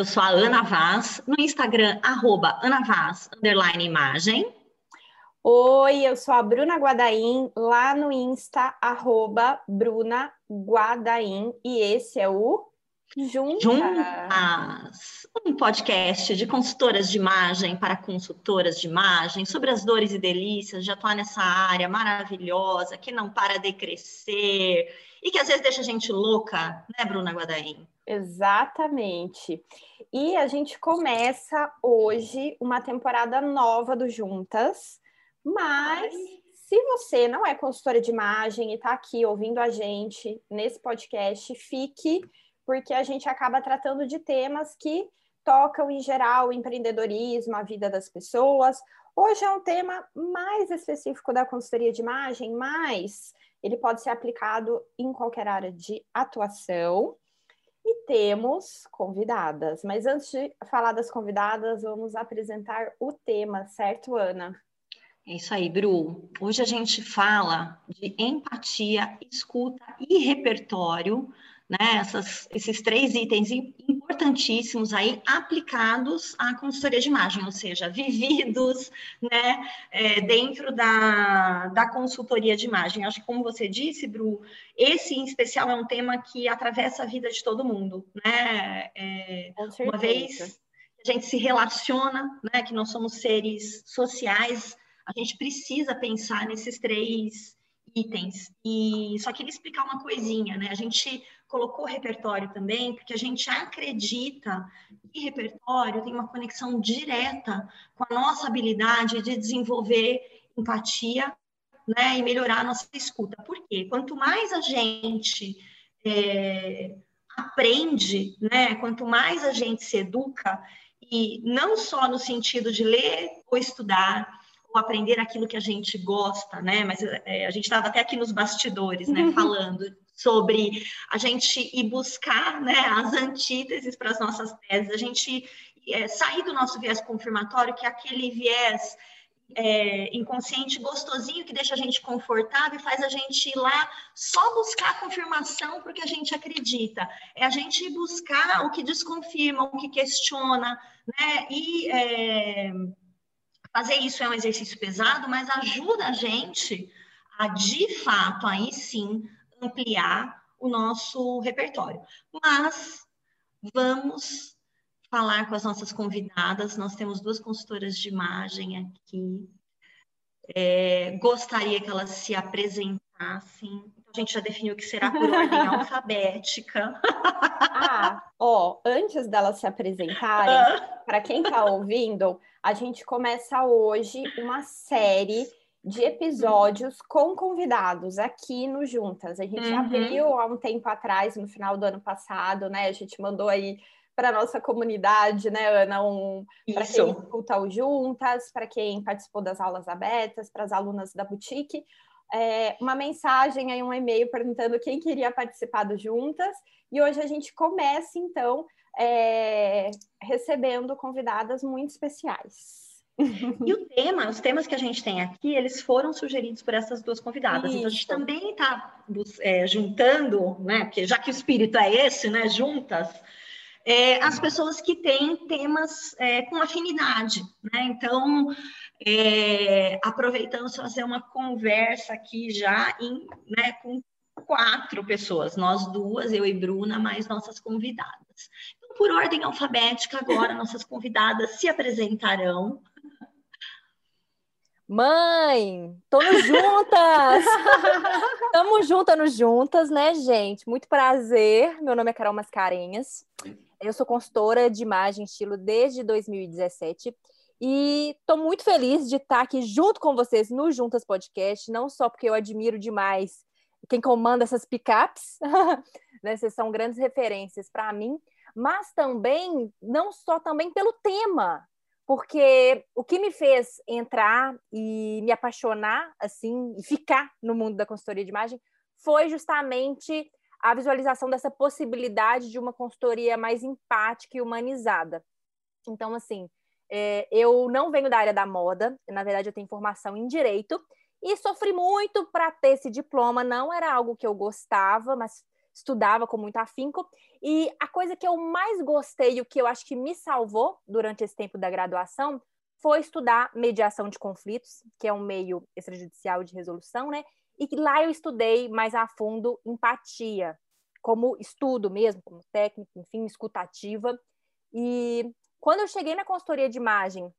eu sou a Ana Vaz, no Instagram, arroba Ana Vaz, underline imagem. Oi, eu sou a Bruna Guadaim, lá no Insta, arroba Bruna Guadaim, e esse é o Juntas. Juntas, um podcast de consultoras de imagem para consultoras de imagem, sobre as dores e delícias de atuar nessa área maravilhosa, que não para de crescer e que às vezes deixa a gente louca, né, Bruna Guadaim? Exatamente. E a gente começa hoje uma temporada nova do Juntas, mas se você não é consultora de imagem e está aqui ouvindo a gente nesse podcast, fique, porque a gente acaba tratando de temas que tocam em geral o empreendedorismo, a vida das pessoas. Hoje é um tema mais específico da consultoria de imagem, mas ele pode ser aplicado em qualquer área de atuação. E temos convidadas, mas antes de falar das convidadas, vamos apresentar o tema, certo, Ana? É isso aí, Bru. Hoje a gente fala de empatia, escuta e repertório né, essas, esses três itens importantíssimos aí aplicados à consultoria de imagem, ou seja, vividos né, é, dentro da, da consultoria de imagem. Acho que, como você disse, Bru, esse em especial é um tema que atravessa a vida de todo mundo. Né? É, uma vez que a gente se relaciona, né, que nós somos seres sociais, a gente precisa pensar nesses três itens. E só queria explicar uma coisinha, né? A gente colocou repertório também, porque a gente acredita que repertório tem uma conexão direta com a nossa habilidade de desenvolver empatia, né? E melhorar a nossa escuta. Por quê? Quanto mais a gente é, aprende, né? Quanto mais a gente se educa, e não só no sentido de ler ou estudar, ou aprender aquilo que a gente gosta, né? Mas é, a gente estava até aqui nos bastidores, né? Falando sobre a gente ir buscar, né? As antíteses para as nossas teses, a gente é, sair do nosso viés confirmatório, que é aquele viés é, inconsciente gostosinho que deixa a gente confortável e faz a gente ir lá só buscar a confirmação porque a gente acredita. É a gente ir buscar o que desconfirma, o que questiona, né? E é, Fazer isso é um exercício pesado, mas ajuda a gente a, de fato, aí sim, ampliar o nosso repertório. Mas vamos falar com as nossas convidadas. Nós temos duas consultoras de imagem aqui. É, gostaria que elas se apresentassem. A gente já definiu que será por ordem alfabética. Ah, ó, antes delas se apresentarem, ah. para quem está ouvindo, a gente começa hoje uma série de episódios com convidados aqui no Juntas. A gente uhum. abriu há um tempo atrás, no final do ano passado, né? A gente mandou aí para nossa comunidade, né, Ana? Um, para quem escuta o Juntas, para quem participou das aulas abertas, para as alunas da boutique. É, uma mensagem aí, um e-mail perguntando quem queria participar do Juntas. E hoje a gente começa, então, é, recebendo convidadas muito especiais. E o tema, os temas que a gente tem aqui, eles foram sugeridos por essas duas convidadas. Isso. Então a gente também está é, juntando, né? Porque já que o espírito é esse, né? Juntas, é, as pessoas que têm temas é, com afinidade, né? Então, é, aproveitando fazer uma conversa aqui já em, né, com quatro pessoas, nós duas, eu e Bruna, mais nossas convidadas por ordem alfabética, agora nossas convidadas se apresentarão. Mãe, estamos juntas! Estamos juntas nos juntas, né, gente? Muito prazer. Meu nome é Carol Mascarenhas. Eu sou consultora de imagem estilo desde 2017 e estou muito feliz de estar aqui junto com vocês no Juntas Podcast, não só porque eu admiro demais quem comanda essas picapes, né? Vocês são grandes referências para mim, mas também, não só também pelo tema, porque o que me fez entrar e me apaixonar, assim, e ficar no mundo da consultoria de imagem, foi justamente a visualização dessa possibilidade de uma consultoria mais empática e humanizada. Então, assim, é, eu não venho da área da moda, na verdade, eu tenho formação em direito, e sofri muito para ter esse diploma. Não era algo que eu gostava, mas estudava com muito afinco. E a coisa que eu mais gostei, o que eu acho que me salvou durante esse tempo da graduação, foi estudar mediação de conflitos, que é um meio extrajudicial de resolução, né? E lá eu estudei mais a fundo empatia, como estudo mesmo, como técnica, enfim, escutativa. E quando eu cheguei na consultoria de imagem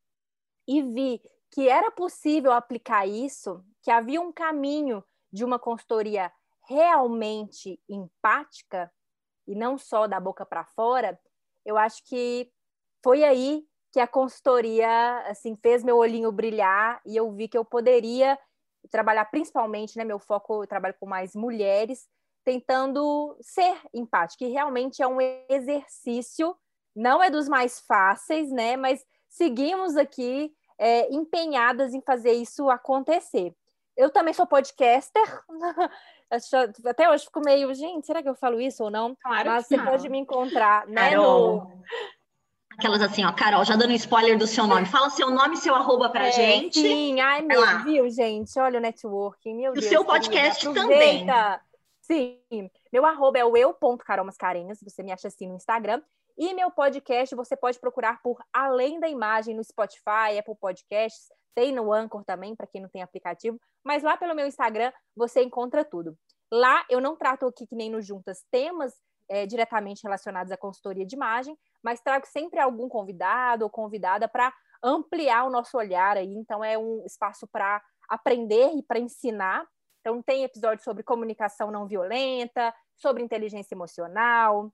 e vi que era possível aplicar isso, que havia um caminho de uma consultoria realmente empática e não só da boca para fora, eu acho que foi aí que a consultoria assim fez meu olhinho brilhar e eu vi que eu poderia trabalhar principalmente, né, meu foco eu trabalho com mais mulheres, tentando ser empática, e realmente é um exercício, não é dos mais fáceis, né, mas seguimos aqui é, empenhadas em fazer isso acontecer. Eu também sou podcaster, até hoje fico meio, gente, será que eu falo isso ou não? Claro Mas você não. pode me encontrar, né, Carol. no Aquelas assim, ó, Carol, já dando spoiler do seu nome. Fala seu nome e seu arroba pra É, gente. Sim, ai, meu, lá. viu, gente? Olha o networking, meu E o Deus. seu podcast aproveita. Sim, meu arroba é o eu.carolmascarenhas, você me acha assim no Instagram. E meu podcast você pode procurar por Além da Imagem no Spotify, Apple Podcasts, tem no Anchor também, para quem não tem aplicativo. Mas lá pelo meu Instagram você encontra tudo. Lá eu não trato aqui, que nem no Juntas, temas é, diretamente relacionados à consultoria de imagem, mas trago sempre algum convidado ou convidada para ampliar o nosso olhar aí. Então, é um espaço para aprender e para ensinar. Então, tem episódios sobre comunicação não violenta, sobre inteligência emocional,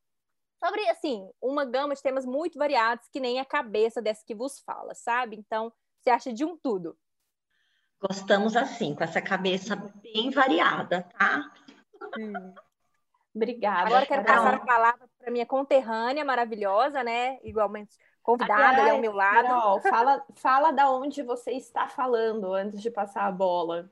sobre, assim, uma gama de temas muito variados que nem a cabeça dessa que vos fala, sabe? Então, você acha de um tudo. Gostamos assim, com essa cabeça bem variada, tá? Obrigada. Agora quero passar a palavra para minha conterrânea maravilhosa, né? Igualmente convidada ao meu lado. Carol, fala, fala da onde você está falando antes de passar a bola.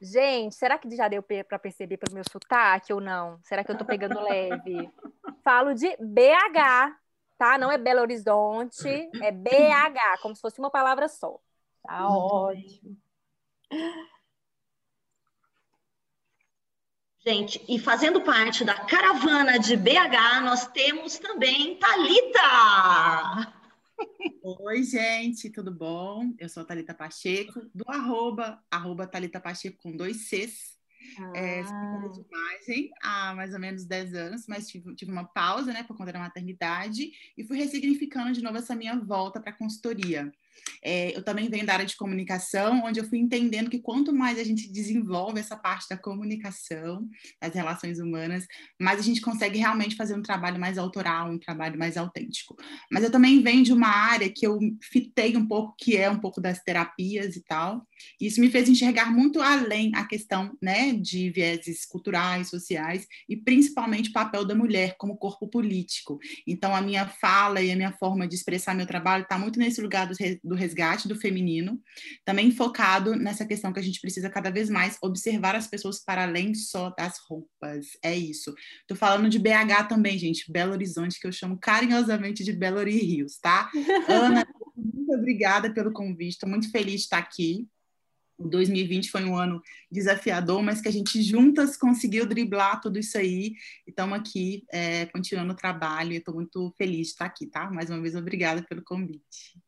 Gente, será que já deu para perceber pelo meu sotaque ou não? Será que eu tô pegando leve? Falo de BH, tá? Não é Belo Horizonte, é BH, como se fosse uma palavra só. Tá Muito ótimo. Gente, e fazendo parte da caravana de BH, nós temos também Talita. Oi, gente, tudo bom? Eu sou a Thalita Pacheco, do arroba, arroba Thalita Pacheco com dois Cs. É, sou consultora de imagem há mais ou menos 10 anos, mas tive, tive uma pausa, né, por conta da maternidade, e fui ressignificando de novo essa minha volta para a consultoria. É, eu também venho da área de comunicação, onde eu fui entendendo que quanto mais a gente desenvolve essa parte da comunicação, das relações humanas, mais a gente consegue realmente fazer um trabalho mais autoral, um trabalho mais autêntico. Mas eu também venho de uma área que eu fitei um pouco, que é um pouco das terapias e tal. E isso me fez enxergar muito além a questão né, de vieses culturais, sociais e principalmente o papel da mulher como corpo político. Então, a minha fala e a minha forma de expressar meu trabalho está muito nesse lugar do, do resgate do feminino, também focado nessa questão que a gente precisa cada vez mais observar as pessoas para além só das roupas. É isso. Tô falando de BH também, gente, Belo Horizonte, que eu chamo carinhosamente de Belo Horizonte Rios, tá? Ana, muito obrigada pelo convite, estou muito feliz de estar aqui. O 2020 foi um ano desafiador, mas que a gente juntas conseguiu driblar tudo isso aí. E estamos aqui é, continuando o trabalho. Estou muito feliz de estar aqui, tá? Mais uma vez, obrigada pelo convite.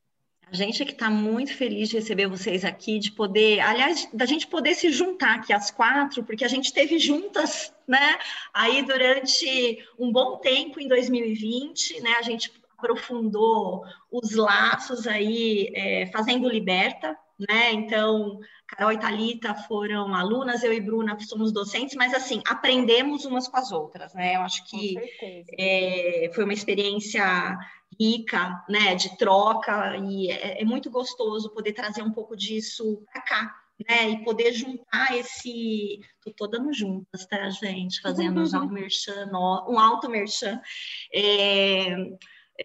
A gente é que está muito feliz de receber vocês aqui, de poder, aliás, da gente poder se juntar aqui às quatro, porque a gente esteve juntas, né, aí durante um bom tempo em 2020, né, a gente aprofundou os laços aí, é, fazendo Liberta, né, então, Carol e Thalita foram alunas, eu e Bruna somos docentes, mas assim, aprendemos umas com as outras, né, eu acho que é, foi uma experiência rica, né, de troca, e é, é, muito gostoso poder trazer um pouco disso para cá, né, e poder juntar esse, tô, tô dando juntas, tá, gente, fazendo já um merchan, um alto merchan, é,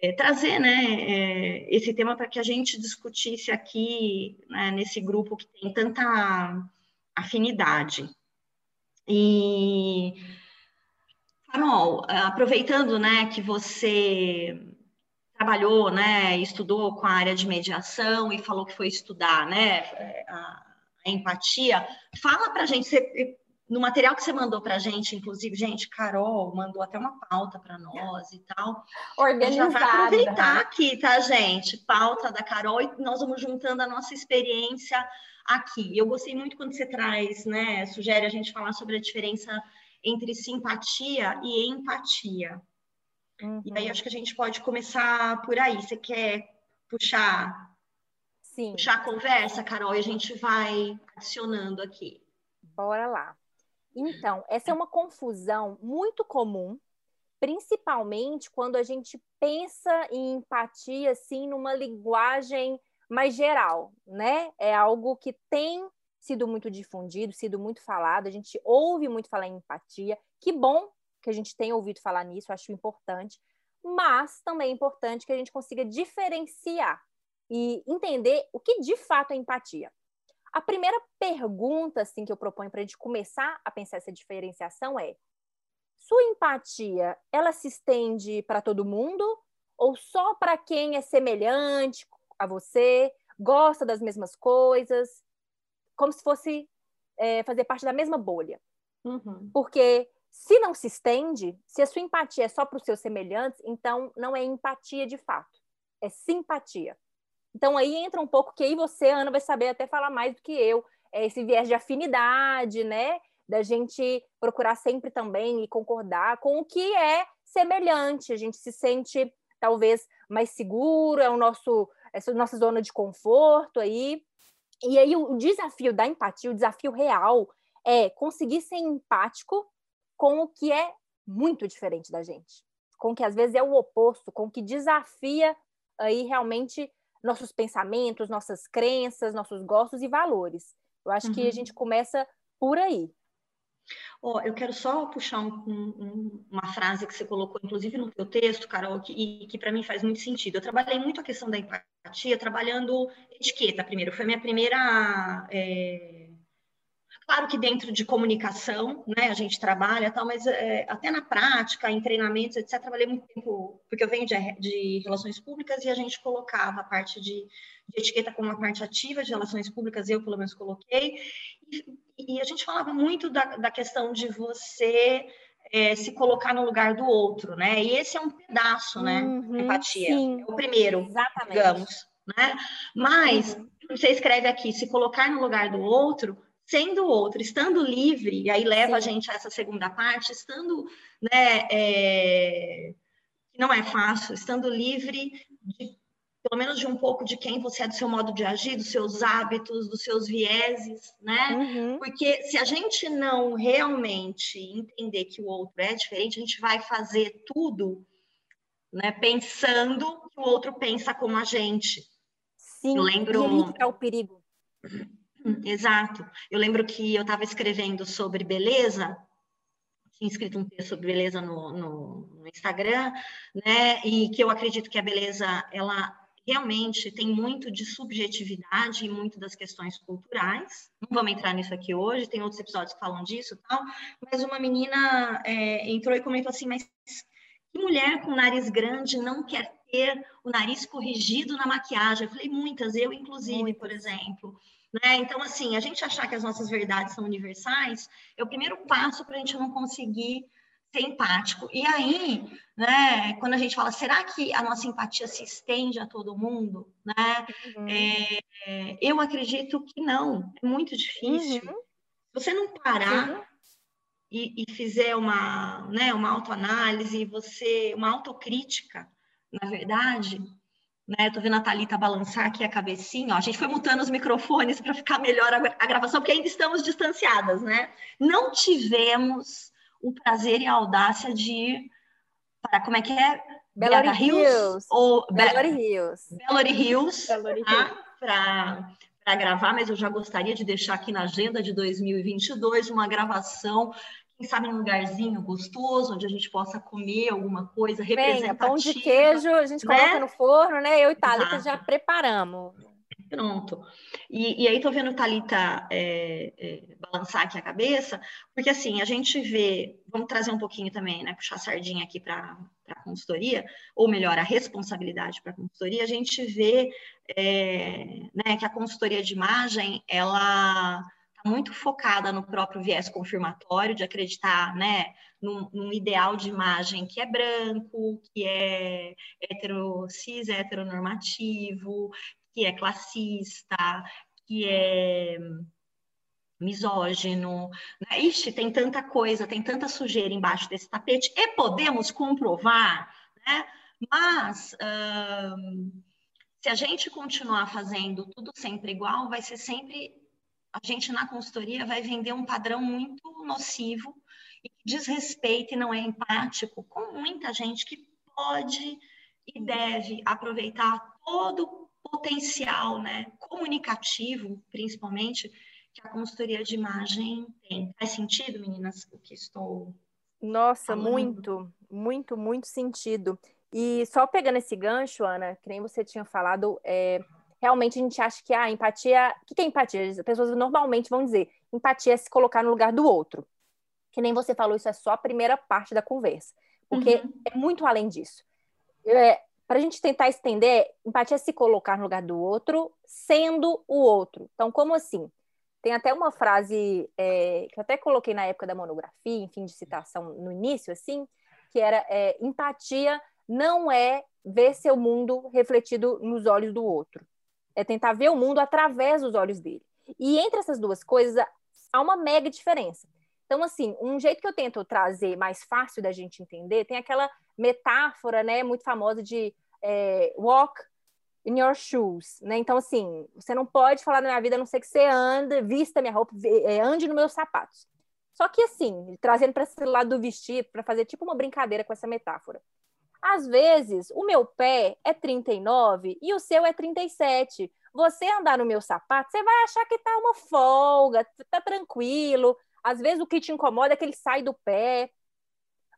é, trazer, né, esse tema para que a gente discutisse aqui, né, nesse grupo que tem tanta afinidade. E, Carol, aproveitando, né, que você trabalhou, né, estudou com a área de mediação e falou que foi estudar, né, a, a empatia. Fala para a gente, você no material que você mandou para a gente, inclusive, gente, Carol mandou até uma pauta para nós e tal. Organizada. Já vai aproveitar aqui, tá, gente? Pauta da Carol e nós vamos juntando a nossa experiência aqui. Eu gostei muito quando você traz, né, sugere a gente falar sobre a diferença entre simpatia e empatia. Uhum. E aí acho que a gente pode começar por aí. Você quer puxar, Sim. puxar a conversa, Carol, e a gente vai adicionando aqui. Bora lá. Então, essa é uma confusão muito comum, principalmente quando a gente pensa em empatia assim numa linguagem mais geral, né? É algo que tem sido muito difundido, sido muito falado, a gente ouve muito falar em empatia. Que bom que a gente tenha ouvido falar nisso, acho importante, mas também é importante que a gente consiga diferenciar e entender o que de fato é empatia. A primeira pergunta assim que eu proponho para a gente começar a pensar essa diferenciação é: sua empatia, ela se estende para todo mundo ou só para quem é semelhante a você, gosta das mesmas coisas, como se fosse é, fazer parte da mesma bolha? Uhum. Porque se não se estende, se a sua empatia é só para os seus semelhantes, então não é empatia de fato, é simpatia. Então aí entra um pouco que aí você, Ana, vai saber até falar mais do que eu, é esse viés de afinidade, né? Da gente procurar sempre também e concordar com o que é semelhante. A gente se sente talvez mais seguro, é o nosso essa nossa zona de conforto aí. E aí o desafio da empatia, o desafio real é conseguir ser empático com o que é muito diferente da gente, com o que às vezes é o oposto, com o que desafia aí realmente nossos pensamentos, nossas crenças, nossos gostos e valores. Eu acho uhum. que a uhum. gente começa por aí. Oh, eu quero só puxar um, um, uma frase que você colocou, inclusive no teu texto, Carol, que, e que para mim faz muito sentido. Eu trabalhei muito a questão da empatia, trabalhando etiqueta primeiro. Foi minha primeira é Claro que dentro de comunicação, né, a gente trabalha tal, mas é, até na prática, em treinamentos, etc., trabalhei muito tempo, porque eu venho de, de relações públicas e a gente colocava a parte de, de, etiqueta como uma parte ativa de relações públicas, eu pelo menos coloquei, e, e a gente falava muito da, da questão de você é, se colocar no lugar do outro, né? E esse é um pedaço, né? Uhum, empatia. Sim, é o primeiro, exatamente. digamos, né? Mas uhum. você escreve aqui, se colocar no lugar do outro, sendo outro, estando livre, e aí leva Sim. a gente a essa segunda parte, estando, né, é, não é fácil, estando livre de, pelo menos de um pouco de quem você é, do seu modo de agir, dos seus hábitos, dos seus vieses, né? Uhum. Porque se a gente não realmente entender que o outro é diferente, a gente vai fazer tudo, né, pensando que o outro pensa como a gente. Sim, Eu lembro... é o perigo. Exato. Eu lembro que eu estava escrevendo sobre beleza, tinha escrito um texto sobre beleza no, no, no, Instagram, né? E que eu acredito que a beleza, ela realmente tem muito de subjetividade e muito das questões culturais. Não vamos entrar nisso aqui hoje, tem outros episódios que falam disso tal, mas uma menina é, entrou e comentou assim, mas que mulher com nariz grande não quer ter o nariz corrigido na maquiagem? Eu falei, muitas, eu inclusive, por exemplo. Né? Então, assim, a gente achar que as nossas verdades são universais é o primeiro passo para a gente não conseguir ser empático. E aí, né, quando a gente fala, será que a nossa empatia se estende a todo mundo? Né? Uhum. É, eu acredito que não, é muito difícil. Uhum. Se você não parar e, e, fizer uma, né, uma autoanálise, você, uma autocrítica, na verdade, né? Eu tô vendo a Thalita balançar aqui a cabecinha. Ó. A gente foi mutando os microfones para ficar melhor a, gravação, porque ainda estamos distanciadas, né? Não tivemos o prazer e a audácia de ir para, como é que é? Belo Hills. Ou Belo Hills. Belo Hills. Tá? Para gravar, mas eu já gostaria de deixar aqui na agenda de 2022 uma gravação quem sabe um lugarzinho gostoso, onde a gente possa comer alguma coisa representativa. Venha, pão de queijo, a gente né? coloca no forno, né? Eu e Thalita já preparamos. Pronto. E, e aí tô vendo Thalita é, é, balançar aqui a cabeça, porque assim, a gente vê, vamos trazer um pouquinho também, né? Puxar a sardinha aqui para a consultoria, ou melhor, a responsabilidade para a consultoria, a gente vê é, né, que a consultoria de imagem, ela muito focada no próprio viés confirmatório, de acreditar né, num, num, ideal de imagem que é branco, que é hetero, cis heteronormativo, que é classista, que é misógino. Né? Ixi, tem tanta coisa, tem tanta sujeira embaixo desse tapete, e podemos comprovar, né? Mas se a gente continuar fazendo tudo sempre igual, vai ser sempre a gente na consultoria vai vender um padrão muito nocivo e que desrespeita e não é empático com muita gente que pode e deve aproveitar todo o potencial, né, comunicativo, principalmente, que a consultoria de imagem tem. Faz sentido, meninas, o que estou Nossa, muito, muito, muito sentido. E só pegando esse gancho, Ana, que nem você tinha falado, é, realmente a gente acha que a ah, empatia. O que é empatia? As pessoas normalmente vão dizer: empatia é se colocar no lugar do outro. Que nem você falou, isso é só a primeira parte da conversa. Porque uhum. é muito além disso. É, Para a gente tentar estender, empatia é se colocar no lugar do outro, sendo o outro. Então, como assim? Tem até uma frase é, que eu até coloquei na época da monografia, enfim, de citação no início, assim, que era é, empatia não é ver seu mundo refletido nos olhos do outro é tentar ver o mundo através dos olhos dele. E entre essas duas coisas há uma mega diferença. Então, assim, um jeito que eu tento trazer mais fácil da gente entender, tem aquela metáfora, né, muito famosa de é, walk in your shoes, né? Então, assim, você não pode falar na minha vida, a não ser que você anda, vista minha roupa, é, ande nos meus sapatos. Só que, assim, trazendo para esse lado do vestir, para fazer tipo uma brincadeira com essa metáfora. Às vezes, o meu pé é 39 e o seu é 37. Você andar no meu sapato, você vai achar que tá uma folga, tá tranquilo. Às vezes o que te incomoda é que ele sai do pé.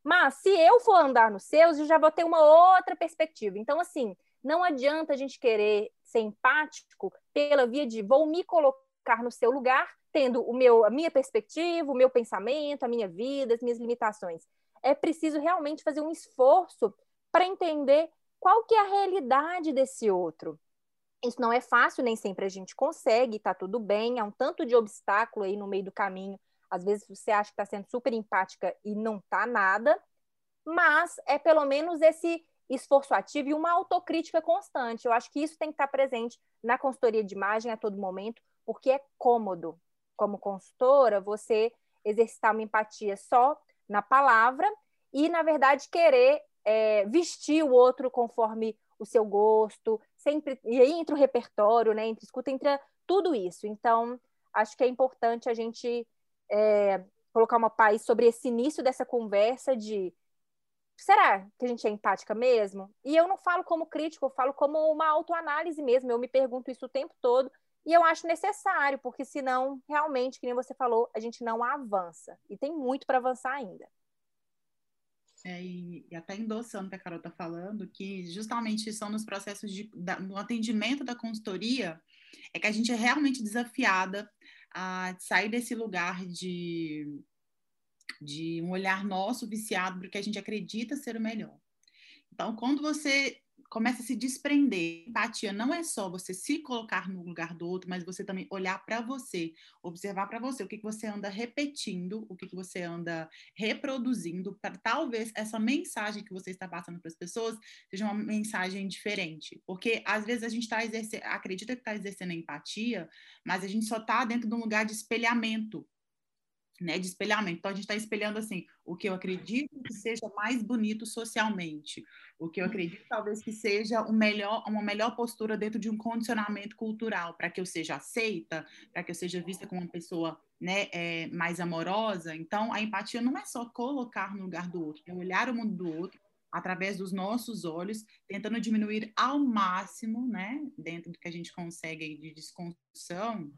Mas se eu for andar nos seus, eu já vou ter uma outra perspectiva. Então, assim, não adianta a gente querer ser empático pela via de vou me colocar no seu lugar, tendo o meu, a minha perspectiva, o meu pensamento, a minha vida, as minhas limitações. É preciso realmente fazer um esforço para entender qual que é a realidade desse outro. Isso não é fácil, nem sempre a gente consegue, tá tudo bem, há um tanto de obstáculo aí no meio do caminho. Às vezes você acha que está sendo super empática e não tá nada, mas é pelo menos esse esforço ativo e uma autocrítica constante. Eu acho que isso tem que estar presente na consultoria de imagem a todo momento, porque é cômodo, como consultora, você exercitar uma empatia só na palavra e, na verdade, querer é, vestir o outro conforme o seu gosto, sempre e aí entra o repertório, né? Entre escuta, entra tudo isso. Então, acho que é importante a gente é, colocar uma paz sobre esse início dessa conversa de será que a gente é empática mesmo? E eu não falo como crítico, eu falo como uma autoanálise mesmo. Eu me pergunto isso o tempo todo e eu acho necessário, porque senão, realmente, que nem você falou, a gente não avança. E tem muito para avançar ainda é, e, e, até endossando o que a Carol está falando, que justamente são nos processos de, da, no atendimento da consultoria, é que a gente é realmente desafiada a sair desse lugar de, de um olhar nosso viciado porque a gente acredita ser o melhor. Então, quando você começa a se desprender. Empatia não é só você se colocar no lugar do outro, mas você também olhar para você, observar para você o que, que você anda repetindo, o que, que você anda reproduzindo, para talvez essa mensagem que você está passando para as pessoas seja uma mensagem diferente. Porque às vezes a gente está exercendo, acredita que está exercendo empatia, mas a gente só está dentro de um lugar de espelhamento né, de espelhamento. Então, a gente está espelhando assim, o que eu acredito que seja mais bonito socialmente, o que eu acredito talvez que seja um melhor, uma melhor postura dentro de um condicionamento cultural, para que eu seja aceita, para que eu seja vista como uma pessoa né, é, mais amorosa. Então, a empatia não é só colocar no lugar do outro, é olhar o mundo do outro através dos nossos olhos, tentando diminuir ao máximo, né, dentro do que a gente consegue de desconstrução,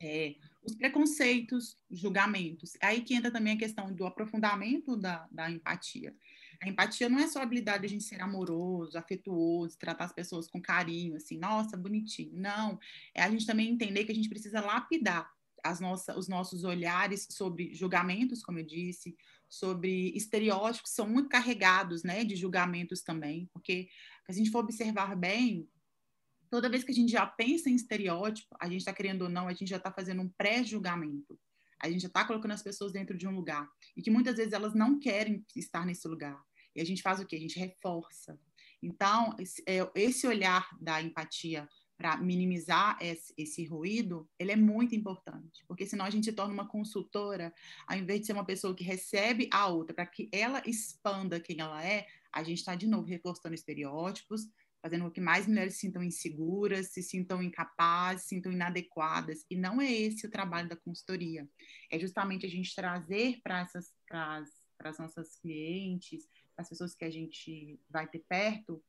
é, os preconceitos, julgamentos. Aí que entra também a questão do aprofundamento da, da empatia. A empatia não é só a habilidade de a gente ser amoroso, afetuoso, tratar as pessoas com carinho, assim, nossa, bonitinho. Não, é a gente também entender que a gente precisa lapidar as os nossos olhares sobre julgamentos, como eu disse, sobre estereótipos são muito carregados, né, de julgamentos também, porque se a gente for observar bem, toda vez que a gente já pensa em estereótipo, a gente está querendo ou não, a gente já está fazendo um pré-julgamento. A gente já está colocando as pessoas dentro de um lugar e que muitas vezes elas não querem estar nesse lugar. E a gente faz o quê? A gente reforça. Então, esse é, olhar da empatia para minimizar esse, esse, ruído, ele é muito importante, porque senão a gente se torna uma consultora, ao invés de ser uma pessoa que recebe a outra para que ela expanda quem ela é, a gente está de novo reforçando estereótipos, fazendo com que mais mulheres se sintam inseguras, se sintam incapazes, se sintam inadequadas. E não é esse o trabalho da consultoria. É justamente a gente trazer para essas para as nossas clientes, as pessoas que a gente vai ter perto,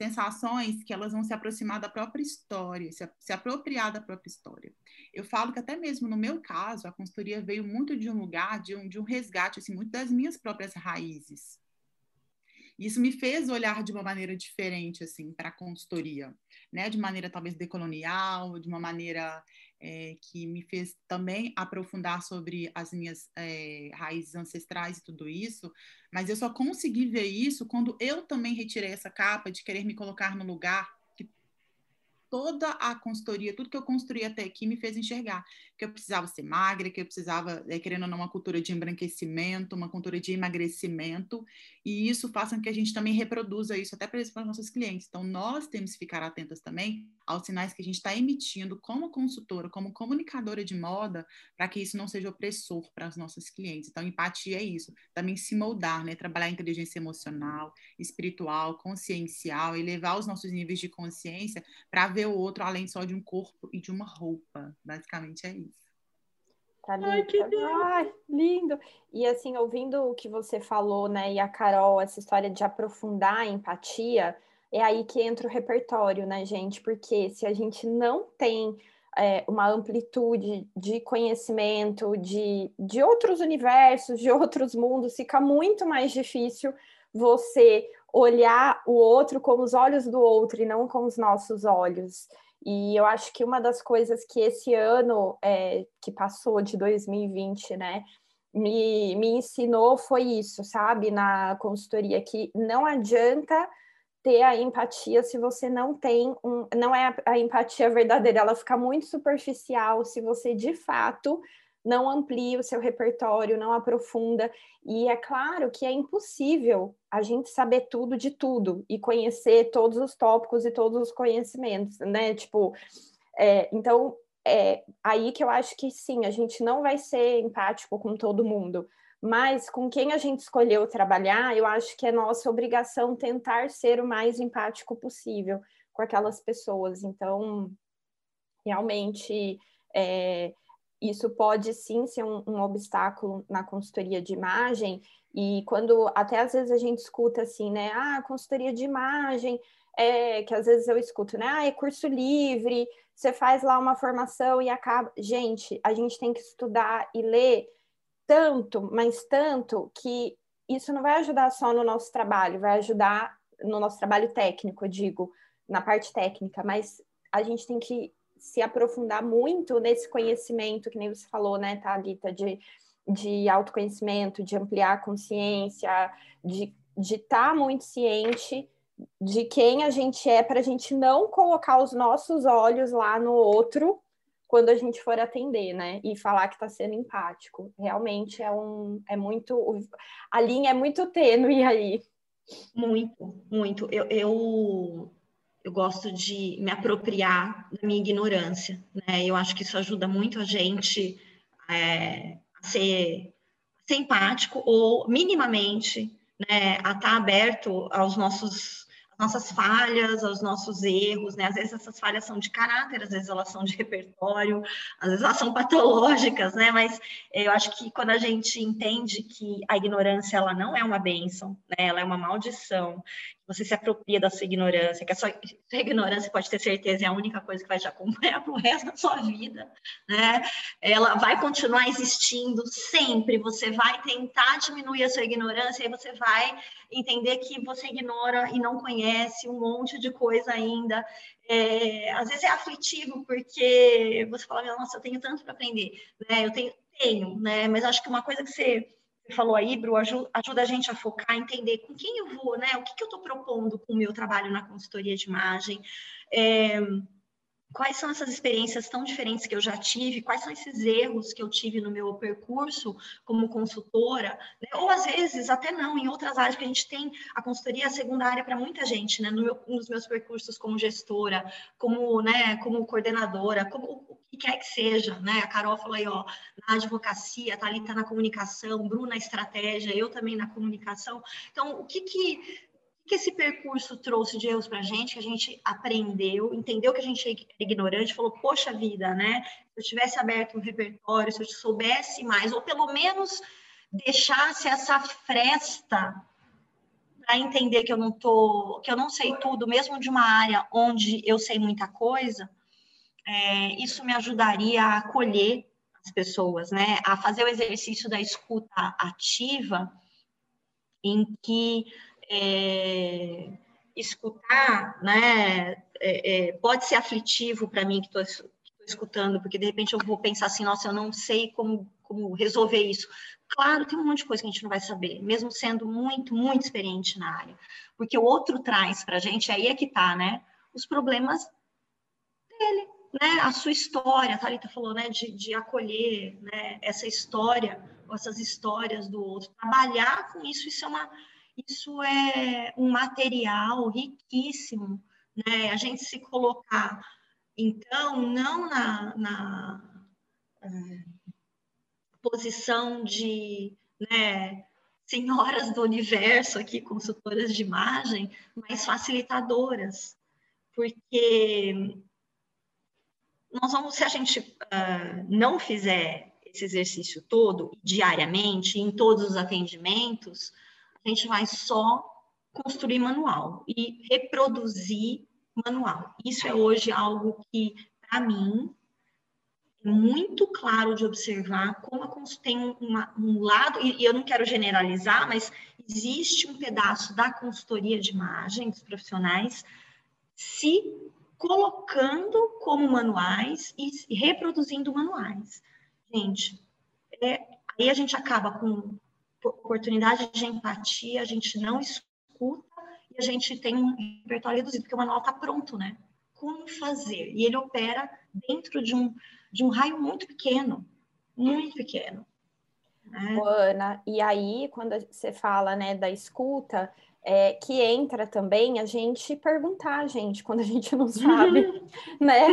sensações que elas vão se aproximar da própria história, se, se apropriar da própria história. Eu falo que até mesmo no meu caso, a consultoria veio muito de um lugar, de um, de um resgate, assim, muito das minhas próprias raízes. Isso me fez olhar de uma maneira diferente assim para a consultoria, né? De maneira talvez decolonial, de uma maneira é, que me fez também aprofundar sobre as minhas é, raízes ancestrais e tudo isso. Mas eu só consegui ver isso quando eu também retirei essa capa de querer me colocar no lugar toda a consultoria, tudo que eu construí até aqui me fez enxergar que eu precisava ser magra, que eu precisava, é, querendo ou não, uma cultura de embranquecimento, uma cultura de emagrecimento, e isso faça com que a gente também reproduza isso até para os nossos clientes. Então, nós temos que ficar atentas também aos sinais que a gente está emitindo como consultora, como comunicadora de moda, para que isso não seja opressor para os nossos clientes. Então, empatia é isso, também se moldar, né? Trabalhar inteligência emocional, espiritual, consciencial, e levar os nossos níveis de consciência para ver o outro além só de um corpo e de uma roupa. Basicamente é isso. Tá lindo. Ai, que lindo. Ai, lindo. E assim, ouvindo o que você falou, né, e a Carol, essa história de aprofundar a empatia, é aí que entra o repertório, né, gente? Porque se a gente não tem é, uma amplitude de conhecimento de, de outros universos, de outros mundos, fica muito mais difícil você olhar o outro com os olhos do outro e não com os nossos olhos. E eu acho que uma das coisas que esse ano é, que passou de 2020, né, me, me ensinou foi isso, sabe, na consultoria, que não adianta ter a empatia se você não tem um, não é a, a, empatia verdadeira, ela fica muito superficial se você de fato não amplia o seu repertório, não aprofunda. E é claro que é impossível a gente saber tudo de tudo e conhecer todos os tópicos e todos os conhecimentos, né? Tipo, é, então é aí que eu acho que sim, a gente não vai ser empático com todo mundo, mas com quem a gente escolheu trabalhar, eu acho que é nossa obrigação tentar ser o mais empático possível com aquelas pessoas. Então, realmente, é, isso pode sim ser um, um, obstáculo na consultoria de imagem, e quando até às vezes a gente escuta assim, né? Ah, consultoria de imagem, é, que às vezes eu escuto, né? Ah, é curso livre, você faz lá uma formação e acaba. Gente, a gente tem que estudar e ler tanto, mas tanto, que isso não vai ajudar só no nosso trabalho, vai ajudar no nosso trabalho técnico, eu digo, na parte técnica, mas a gente tem que se aprofundar muito nesse conhecimento, que nem você falou, né, Thalita, de, de autoconhecimento, de ampliar a consciência, de estar tá muito ciente de quem a gente é, para a gente não colocar os nossos olhos lá no outro quando a gente for atender, né? E falar que está sendo empático. Realmente é um é muito a linha é muito tênue aí. Muito, muito. Eu, eu, eu gosto de me apropriar da minha ignorância, né? Eu acho que isso ajuda muito a gente é, a ser, empático ou minimamente né, a estar tá aberto aos nossos nossas falhas, aos nossos erros, né? Às vezes essas falhas são de caráter, às vezes elas são de repertório, às vezes elas são patológicas, né? Mas eu acho que quando a gente entende que a ignorância ela não é uma bênção, né? Ela é uma maldição, você se apropria da sua ignorância, que a sua, sua ignorância pode ter certeza é a única coisa que vai te acompanhar para o resto da sua vida, né? Ela vai continuar existindo sempre, você vai tentar diminuir a sua ignorância e você vai entender que você ignora e não conhece um monte de coisa ainda. É, às vezes é aflitivo, porque você fala, nossa, eu tenho tanto para aprender, né? Eu tenho, tenho, né? Mas acho que uma coisa que você você falou aí, Bru, ajuda, a gente a focar, entender com quem eu vou, né? O que, que eu estou propondo com o meu trabalho na consultoria de imagem. É, quais são essas experiências tão diferentes que eu já tive, quais são esses erros que eu tive no meu percurso como consultora, né? ou às vezes até não, em outras áreas, que a gente tem a consultoria secundária para muita gente, né? No meu, nos meus percursos como gestora, como, né, como coordenadora, como o que quer que seja, né? A Carol falou aí, ó, na advocacia, a Thalita na comunicação, Bruna na estratégia, eu também na comunicação. Então, o que que que esse percurso trouxe de erros para a gente, que a gente aprendeu, entendeu que a gente era ignorante, falou, poxa vida, né? Se eu tivesse aberto um repertório, se eu soubesse mais, ou pelo menos deixasse essa fresta para entender que eu não tô, que eu não sei tudo, mesmo de uma área onde eu sei muita coisa, é, isso me ajudaria a acolher as pessoas, né? A fazer o exercício da escuta ativa, em que é, escutar, né, é, é, pode ser aflitivo para mim que estou escutando, porque de repente eu vou pensar assim, nossa, eu não sei como, como resolver isso. Claro, tem um monte de coisa que a gente não vai saber, mesmo sendo muito, muito experiente na área. Porque o outro traz para a gente, aí é que tá, né? Os problemas dele, né? A sua história, a Thalita falou, né? De, de acolher né? essa história, essas histórias do outro. Trabalhar com isso, isso é uma, isso é um material riquíssimo, né? A gente se colocar, então, não na, na é, posição de né, senhoras do universo aqui, consultoras de imagem, mas facilitadoras, porque nós vamos, se a gente uh, não fizer esse exercício todo, diariamente, em todos os atendimentos, a gente vai só construir manual e reproduzir manual. Isso é hoje algo que, para mim, é muito claro de observar como tem uma, um lado, e, eu não quero generalizar, mas existe um pedaço da consultoria de imagem dos profissionais se colocando como manuais e reproduzindo manuais. Gente, é, aí a gente acaba com oportunidade de empatia, a gente não escuta e a gente tem um repertório reduzido, porque o manual está pronto, né? Como fazer? E ele opera dentro de um, de um raio muito pequeno, muito pequeno. Né? Ana, e aí, quando você fala né, da escuta, é, que entra também a gente perguntar, gente, quando a gente não sabe, né?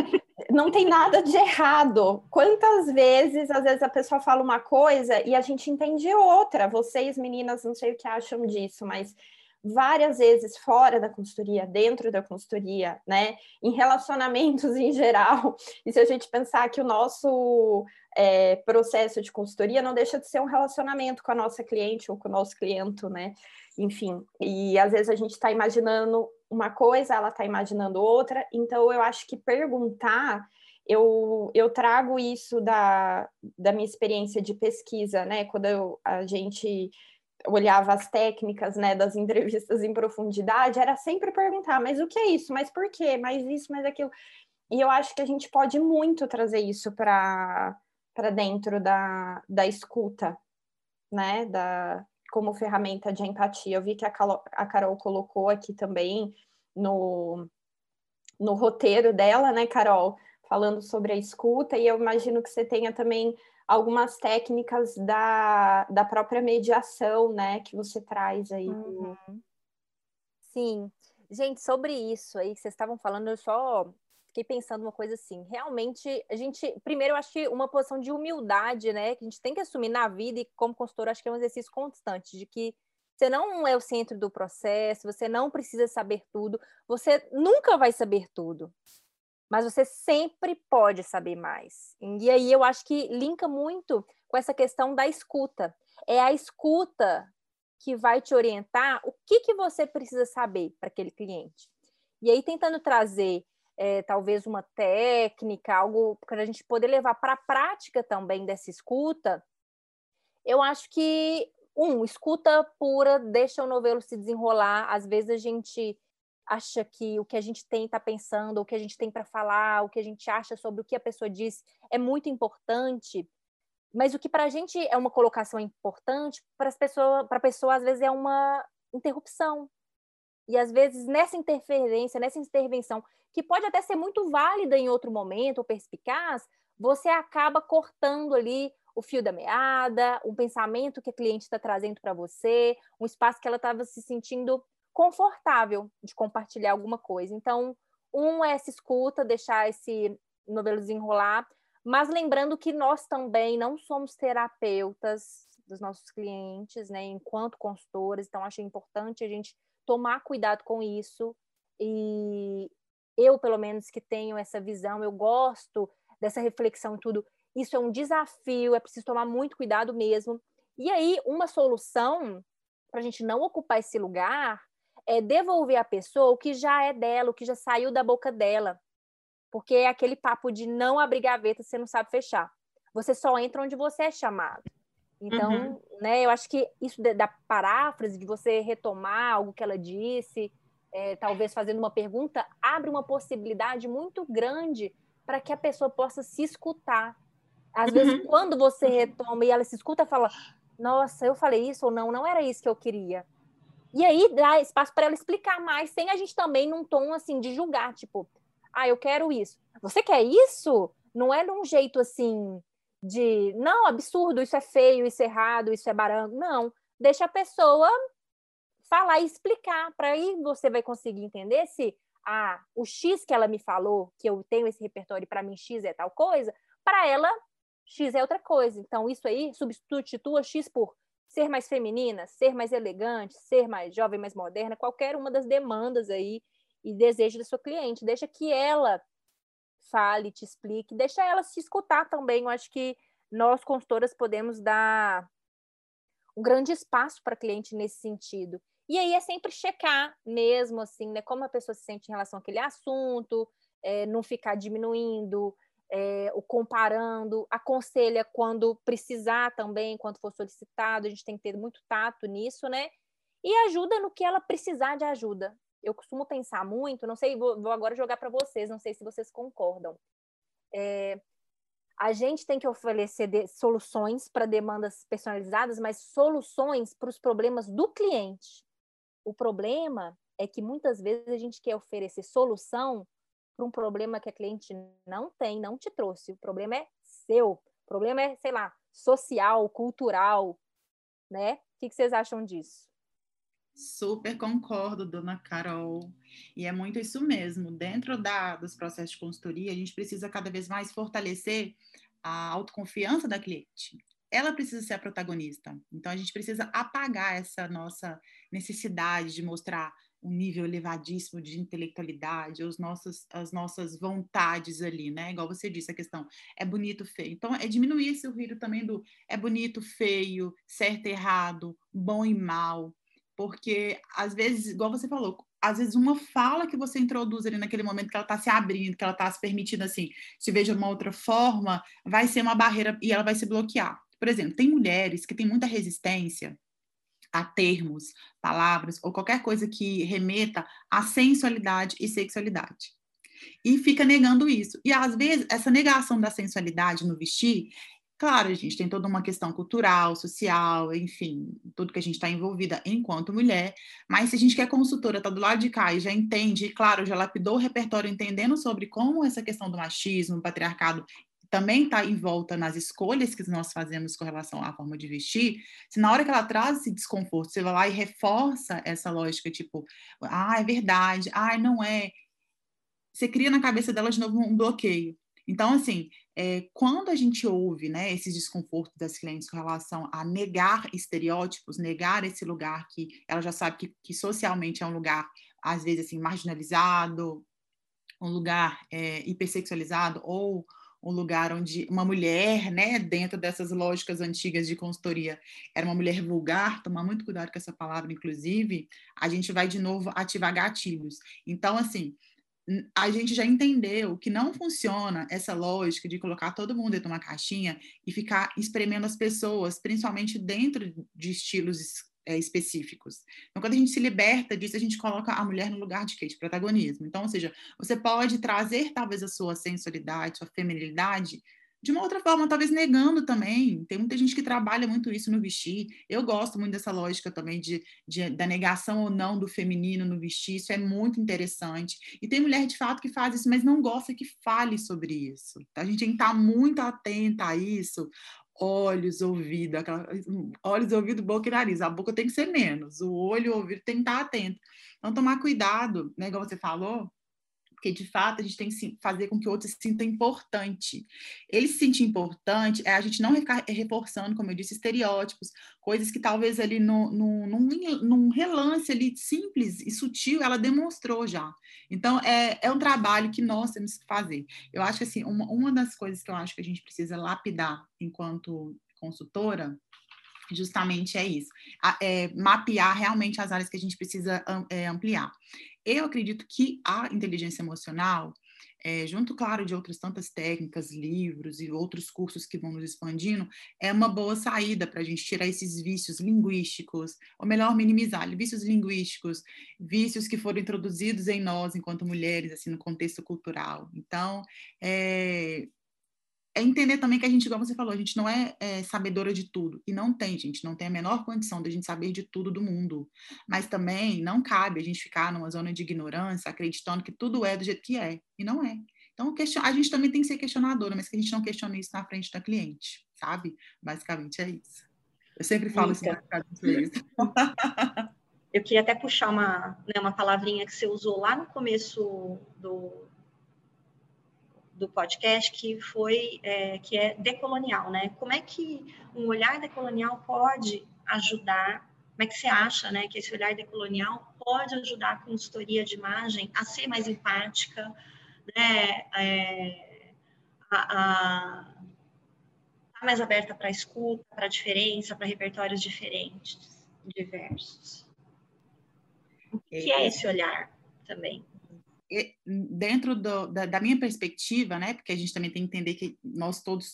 Não tem nada de errado. Quantas vezes, às vezes, a pessoa fala uma coisa e a gente entende outra. Vocês, meninas, não sei o que acham disso, mas várias vezes fora da consultoria, dentro da consultoria, né? Em relacionamentos em geral. E se a gente pensar que o nosso é, processo de consultoria não deixa de ser um relacionamento com a nossa cliente ou com o nosso cliente, né? Enfim, e às vezes a gente está imaginando uma coisa, ela está imaginando outra, então eu acho que perguntar, eu, eu trago isso da, da minha experiência de pesquisa, né? Quando eu, a gente olhava as técnicas, né, das entrevistas em profundidade, era sempre perguntar, mas o que é isso? Mas por quê? Mas isso, mas aquilo. E eu acho que a gente pode muito trazer isso para dentro da, da escuta, né, da, como ferramenta de empatia. Eu vi que a Carol, a Carol colocou aqui também no, no roteiro dela, né, Carol, falando sobre a escuta, e eu imagino que você tenha também algumas técnicas da, da própria mediação, né, que você traz aí. Uhum. Sim. Gente, sobre isso aí que vocês estavam falando, eu só fiquei pensando uma coisa assim. Realmente, a gente, primeiro, eu acho que uma posição de humildade, né, que a gente tem que assumir na vida e como consultora, acho que é um exercício constante de que você não é o centro do processo, você não precisa saber tudo, você nunca vai saber tudo mas você sempre pode saber mais. E aí eu acho que linka muito com essa questão da escuta. É a escuta que vai te orientar o que, que você precisa saber para aquele cliente. E aí tentando trazer é, talvez uma técnica, algo para a gente poder levar para a prática também dessa escuta, eu acho que um, escuta pura, deixa o novelo se desenrolar. Às vezes a gente acha que o que a gente tem está pensando, o que a gente tem para falar, o que a gente acha sobre o que a pessoa diz é muito importante, Mas o que para a gente é uma colocação importante, para a pessoa às vezes é uma interrupção. E às vezes nessa interferência, nessa intervenção, que pode até ser muito válida em outro momento, ou perspicaz, você acaba cortando ali o fio da meada, um pensamento que a cliente está trazendo para você, um espaço que ela estava se sentindo confortável de compartilhar alguma coisa. Então, um é essa escuta, deixar esse novelo desenrolar, mas lembrando que nós também não somos terapeutas dos nossos clientes, né, enquanto consultores, então acho importante a gente tomar cuidado com isso e eu, pelo menos, que tenho essa visão, eu gosto dessa reflexão e tudo, isso é um desafio, é preciso tomar muito cuidado mesmo. E aí, uma solução para a gente não ocupar esse lugar é devolver a pessoa o que já é dela, o que já saiu da boca dela. Porque é aquele papo de não abrir gaveta, você não sabe fechar. Você só entra onde você é chamado. Então, uhum. né, eu acho que isso da paráfrase, de você retomar algo que ela disse, é, talvez fazendo uma pergunta, abre uma possibilidade muito grande para que a pessoa possa se escutar. Às uhum. vezes, quando você retoma e ela se escuta, fala: Nossa, eu falei isso ou não, não era isso que eu queria. E aí dá espaço para ela explicar mais, sem a gente também num tom assim de julgar, tipo, ah, eu quero isso. Você quer isso? Não é num jeito assim de, não, absurdo, isso é feio, isso é errado, isso é barango. Não, deixa a pessoa falar e explicar, para aí você vai conseguir entender se ah, o X que ela me falou, que eu tenho esse repertório para mim X é tal coisa, para ela X é outra coisa. Então isso aí substitua X por ser mais feminina, ser mais elegante, ser mais jovem, mais moderna, qualquer uma das demandas aí e desejos da sua cliente. Deixa que ela fale, te explique, deixa ela se escutar também. Eu acho que nós, consultoras, podemos dar um grande espaço para cliente nesse sentido. E aí é sempre checar mesmo, assim, né, como a pessoa se sente em relação àquele assunto, é, não ficar diminuindo, é, o comparando, aconselha quando precisar também, quando for solicitado, a gente tem que ter muito tato nisso, né? E ajuda no que ela precisar de ajuda eu costumo pensar muito, não sei, vou, vou agora jogar para vocês, não sei se vocês concordam. É, a gente tem que oferecer de, soluções para demandas personalizadas, mas soluções para os problemas do cliente. O problema é que muitas vezes a gente quer oferecer solução para um problema que a cliente não tem, não te trouxe. O problema é seu. O problema é, sei lá, social, cultural, né? O que, que vocês acham disso? Super concordo, dona Carol. E é muito isso mesmo. Dentro da, dos processos de consultoria, a gente precisa cada vez mais fortalecer a autoconfiança da cliente. Ela precisa ser a protagonista. Então, a gente precisa apagar essa nossa necessidade de mostrar um nível elevadíssimo de intelectualidade, os nossos, as nossas vontades ali, né? Igual você disse, a questão é bonito, feio. Então, é diminuir esse ruído também do é bonito, feio, certo, errado, bom e mal porque às vezes, igual você falou, às vezes uma fala que você introduz ali naquele momento que ela está se abrindo, que ela está se permitindo assim, se veja de uma outra forma, vai ser uma barreira e ela vai se bloquear. Por exemplo, tem mulheres que têm muita resistência a termos, palavras ou qualquer coisa que remeta à sensualidade e sexualidade. E fica negando isso. E às vezes essa negação da sensualidade no vestir Claro, a gente tem toda uma questão cultural, social, enfim, tudo que a gente está envolvida enquanto mulher, mas se a gente quer consultora, está do lado de cá e já entende, e claro, já lapidou o repertório entendendo sobre como essa questão do machismo, do patriarcado também está em volta nas escolhas que nós fazemos com relação à forma de vestir, se na hora que ela traz esse desconforto, você vai lá e reforça essa lógica, tipo, ah, é verdade, ah, não é, você cria na cabeça dela de novo um bloqueio. Então, assim, é, quando a gente ouve né, esses desconfortos das clientes com relação a negar estereótipos, negar esse lugar que ela já sabe que, que socialmente é um lugar, às vezes, assim, marginalizado, um lugar é, hipersexualizado ou um lugar onde uma mulher, né, dentro dessas lógicas antigas de consultoria, era uma mulher vulgar, tomar muito cuidado com essa palavra, inclusive, a gente vai de novo ativar gatilhos. Então, assim, a gente já entendeu que não funciona essa lógica de colocar todo mundo dentro de uma caixinha e ficar espremendo as pessoas, principalmente dentro de estilos é, específicos. Então, quando a gente se liberta disso, a gente coloca a mulher no lugar de quê? Protagonismo. Então, ou seja, você pode trazer talvez a sua sensualidade, sua feminilidade de uma outra forma, talvez negando também. Tem muita gente que trabalha muito isso no vestir. Eu gosto muito dessa lógica também de, de, da negação ou não do feminino no vestir. Isso é muito interessante. E tem mulher de fato que faz isso, mas não gosta que fale sobre isso. A gente tem que estar muito atenta a isso. Olhos, ouvido, aquela, olhos, ouvido, boca e nariz. A boca tem que ser menos, o olho, o ouvido tem que estar atento. Então, tomar cuidado, né, igual você falou, porque de fato a gente tem que fazer com que o outro se sinta importante. Ele se sentir importante é a gente não ficar reforçando, como eu disse, estereótipos, coisas que talvez ali no, no, num, num relance ali simples e sutil ela demonstrou já. Então é, é um trabalho que nós temos que fazer. Eu acho que assim, uma, uma das coisas que eu acho que a gente precisa lapidar enquanto consultora justamente é isso, é, mapear realmente as áreas que a gente precisa é, ampliar. Eu acredito que a inteligência emocional, é, junto, claro, de outras tantas técnicas, livros e outros cursos que vão nos expandindo, é uma boa saída para a gente tirar esses vícios linguísticos, ou melhor, minimizar vícios linguísticos, vícios que foram introduzidos em nós enquanto mulheres, assim, no contexto cultural. Então, é, é entender também que a gente, igual você falou, a gente não é, é, sabedora de tudo. E não tem, gente, não tem a menor condição de a gente saber de tudo do mundo. Mas também não cabe a gente ficar numa zona de ignorância, acreditando que tudo é do jeito que é. E não é. Então, a gente também tem que ser questionadora, mas que a gente não questione isso na frente da cliente, sabe? Basicamente é isso. Eu sempre falo assim, isso. Eu queria até puxar uma, né, uma palavrinha que você usou lá no começo do, do podcast que foi é, que é decolonial, né? Como é que um olhar decolonial pode ajudar? Como é que você acha, né, que esse olhar decolonial pode ajudar a consultoria de imagem a ser mais empática, né? É, a, a, a mais aberta para escuta, para diferença, para repertórios diferentes, diversos. O que é, é esse olhar também? Dentro do, da, da, minha perspectiva, né, porque a gente também tem que entender que nós todos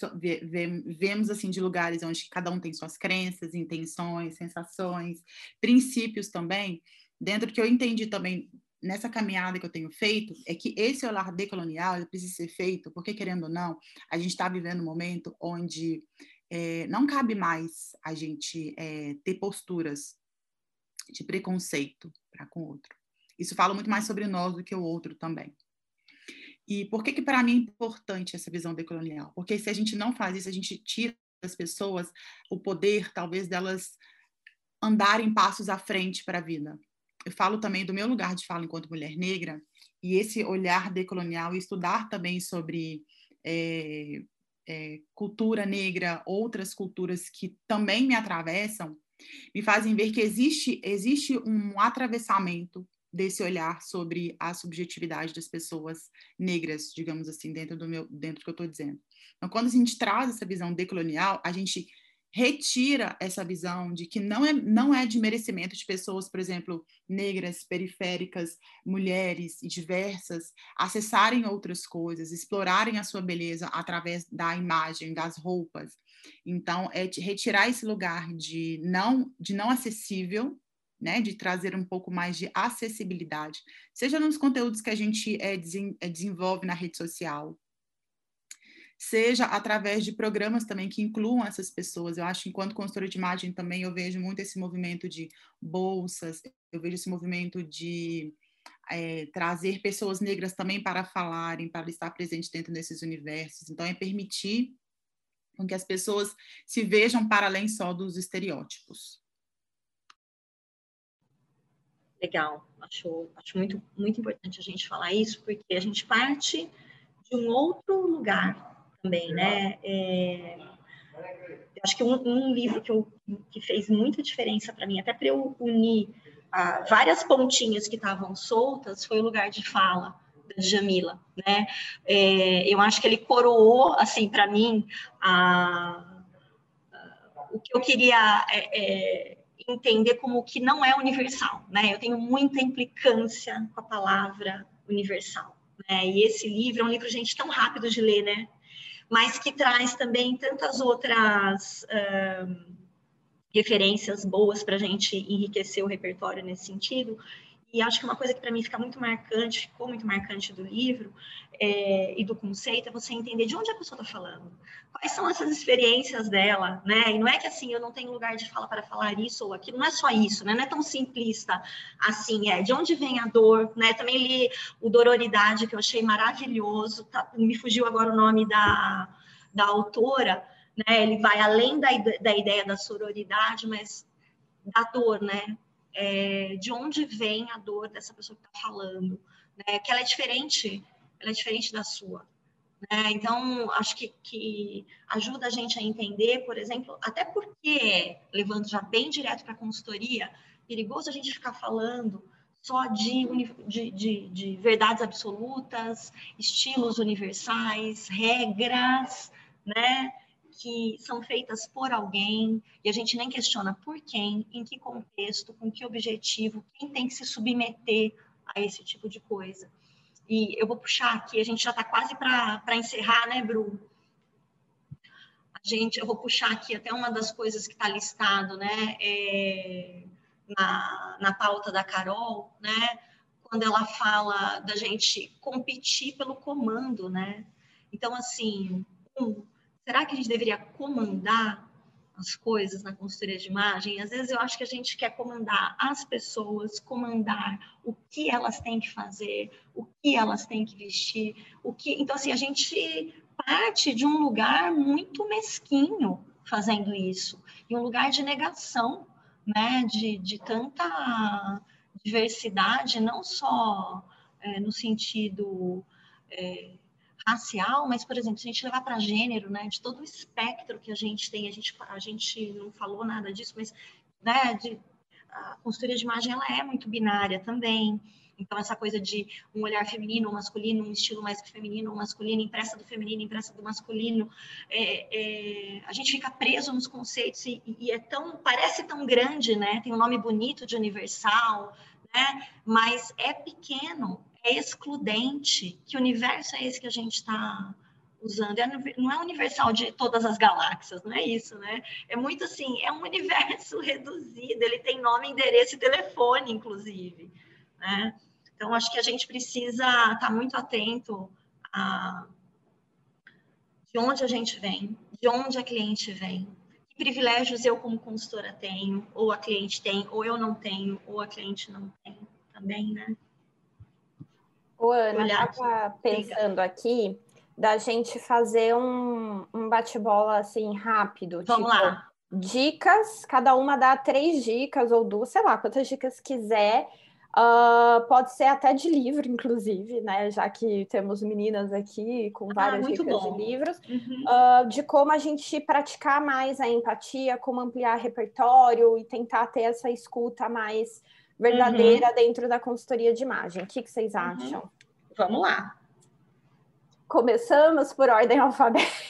vemos assim de lugares onde cada um tem suas crenças, intenções, sensações, princípios também. Dentro do que eu entendi também nessa caminhada que eu tenho feito é que esse olhar decolonial precisa ser feito, porque querendo ou não, a gente está vivendo um momento onde é, não cabe mais a gente é, ter posturas de preconceito para com o outro isso fala muito mais sobre nós do que o outro também. E por que que para mim é importante essa visão decolonial? Porque se a gente não faz isso, a gente tira das pessoas o poder, talvez, delas andarem passos à frente para a vida. Eu falo também do meu lugar de fala enquanto mulher negra, e esse olhar decolonial, e estudar também sobre é, é, cultura negra, outras culturas que também me atravessam, me fazem ver que existe, existe um atravessamento desse olhar sobre a subjetividade das pessoas negras, digamos assim, dentro do meu, dentro do que eu estou dizendo. Então, quando a gente traz essa visão decolonial, a gente retira essa visão de que não é, não é de merecimento de pessoas, por exemplo, negras, periféricas, mulheres e diversas, acessarem outras coisas, explorarem a sua beleza através da imagem, das roupas. Então, é retirar esse lugar de não, de não acessível, né, de trazer um pouco mais de acessibilidade, seja nos conteúdos que a gente é, desenvolve na rede social, seja através de programas também que incluam essas pessoas. Eu acho que enquanto consultora de imagem também eu vejo muito esse movimento de bolsas, eu vejo esse movimento de é, trazer pessoas negras também para falarem, para estar presentes dentro desses universos. Então, é permitir que as pessoas se vejam para além só dos estereótipos. Legal, acho, acho muito, muito importante a gente falar isso, porque a gente parte de um outro lugar também, né? É, acho que um, um, livro que, eu, que fez muita diferença para mim, até para eu unir ah, várias pontinhas que estavam soltas, foi o lugar de fala da Jamila, né? É, eu acho que ele coroou, assim, para mim, a, a, o que eu queria é, é entender como que não é universal, né? Eu tenho muita implicância com a palavra universal, né? E esse livro é um livro, gente, tão rápido de ler, né? Mas que traz também tantas outras referências boas para a gente enriquecer o repertório nesse sentido. E acho que uma coisa que para mim fica muito marcante, ficou muito marcante do livro é, e do conceito, é você entender de onde a pessoa está falando, quais são essas experiências dela, né? E não é que assim, eu não tenho lugar de fala para falar isso ou aquilo, não é só isso, né? Não é tão simplista assim, é de onde vem a dor, né? Também li o Dororidade, que eu achei maravilhoso, tá, me fugiu agora o nome da, da autora, né? Ele vai além da, da ideia da sororidade, mas da dor, né? É, de onde vem a dor dessa pessoa que está falando, né? Que ela é diferente, ela é diferente da sua. Né? Então, acho que, que ajuda a gente a entender, por exemplo, até porque, levando já bem direto para a consultoria, perigoso a gente ficar falando só de, de, de, de, verdades absolutas, estilos universais, regras, né? Que são feitas por alguém e a gente nem questiona por quem, em que contexto, com que objetivo, quem tem que se submeter a esse tipo de coisa. E eu vou puxar aqui, a gente já está quase para encerrar, né, Bru? A gente, eu vou puxar aqui até uma das coisas que está listado, né, é, na, na pauta da Carol, né, quando ela fala da gente competir pelo comando, né? Então, assim, um, será que a gente deveria comandar as coisas na consultoria de imagem? Às vezes eu acho que a gente quer comandar as pessoas, comandar o que elas têm que fazer, o que elas têm que vestir, o que. Então assim a gente parte de um lugar muito mesquinho fazendo isso, e um lugar de negação, né? De, de tanta diversidade, não só é, no sentido é, racial, mas, por exemplo, se a gente levar para gênero, né, de todo o espectro que a gente tem, a gente, a gente não falou nada disso, mas né, de, a consultoria de imagem ela é muito binária também. Então, essa coisa de um olhar feminino ou masculino, um estilo mais feminino ou masculino, impressa do feminino, impressa do masculino, é, é, a gente fica preso nos conceitos e, e, é tão, parece tão grande, né? Tem um nome bonito de universal, né? Mas é pequeno, é excludente. Que universo é esse que a gente está usando? É, não é universal de todas as galáxias, não é isso, né? É muito assim, é um universo reduzido, ele tem nome, endereço e telefone, inclusive, né? Então, acho que a gente precisa estar tá muito atento a de onde a gente vem, de onde a cliente vem, que privilégios eu como consultora tenho, ou a cliente tem, ou eu não tenho, ou a cliente não tem também, né? Ô, Ana, estava pensando aqui da gente fazer um, um bate-bola assim rápido. Vamos tipo, lá. Dicas, cada uma dá três dicas ou duas, sei lá, quantas dicas quiser. Uh, pode ser até de livro, inclusive, né? Já que temos meninas aqui com ah, várias ah, dicas bom. de livros, uhum. uh, de como a gente praticar mais a empatia, como ampliar repertório e tentar ter essa escuta mais verdadeira uhum. dentro da consultoria de imagem. O que, que vocês uhum. acham? Uhum. Vamos lá. Começamos por ordem alfabética.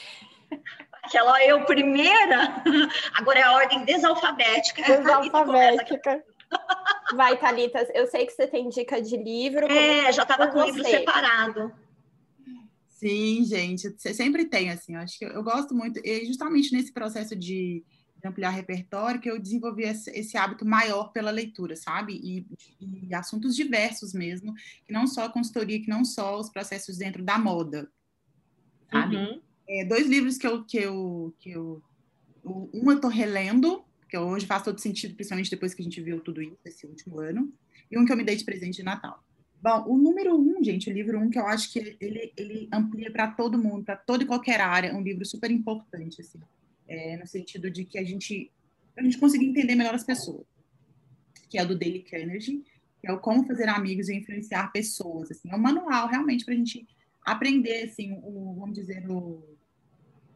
Aquela eu primeira, agora é a ordem desalfabética. Desalfabética. Vai, Thalita, eu sei que você tem dica de livro. É, já estava com o livro separado. Sim, gente, você sempre tem, assim, eu acho que eu, eu gosto muito, e justamente nesse processo de ampliar repertório, que eu desenvolvi esse, esse hábito maior pela leitura, sabe? E, e, assuntos diversos mesmo, que não só a consultoria, que não só os processos dentro da moda, sabe? Uhum. É, dois livros que eu, que eu, que eu... Um eu tô relendo, que hoje faz todo sentido, principalmente depois que a gente viu tudo isso esse último ano, e um que eu me dei de presente de Natal. Bom, o número um, gente, o livro um, que eu acho que ele, ele amplia para todo mundo, para toda e qualquer área, um livro super importante, assim é, no sentido de que a gente, a gente consiga entender melhor as pessoas, que é o do Daily Carnegie, que é o como fazer amigos e influenciar pessoas, assim, é um manual realmente para a gente aprender, assim, o, vamos dizer, o,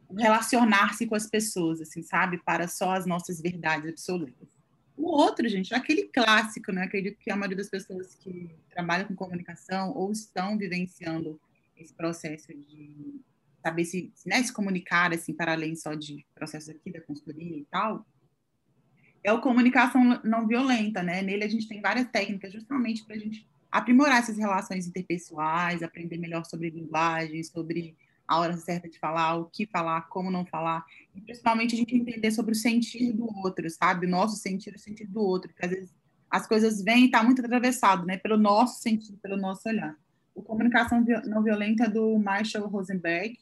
o relacionar-se com as pessoas, assim, sabe, para só as nossas verdades absolutas. O outro, gente, é aquele clássico, né? Acredito que a maioria das pessoas que trabalham com comunicação ou estão vivenciando esse processo de saber se, né, se comunicar, assim, para além só de processos aqui da consultoria e tal, é o comunicação não violenta, né? Nele a gente tem várias técnicas justamente para a gente aprimorar essas relações interpessoais, aprender melhor sobre linguagem, sobre a hora certa de falar, o que falar, como não falar, e principalmente a gente entender sobre o sentir do outro, sabe? O nosso sentir, o sentir do outro, que às vezes as coisas vêm e está muito atravessado, né? Pelo nosso sentido, pelo nosso olhar. O Comunicação Não Violenta é do Marshall Rosenberg,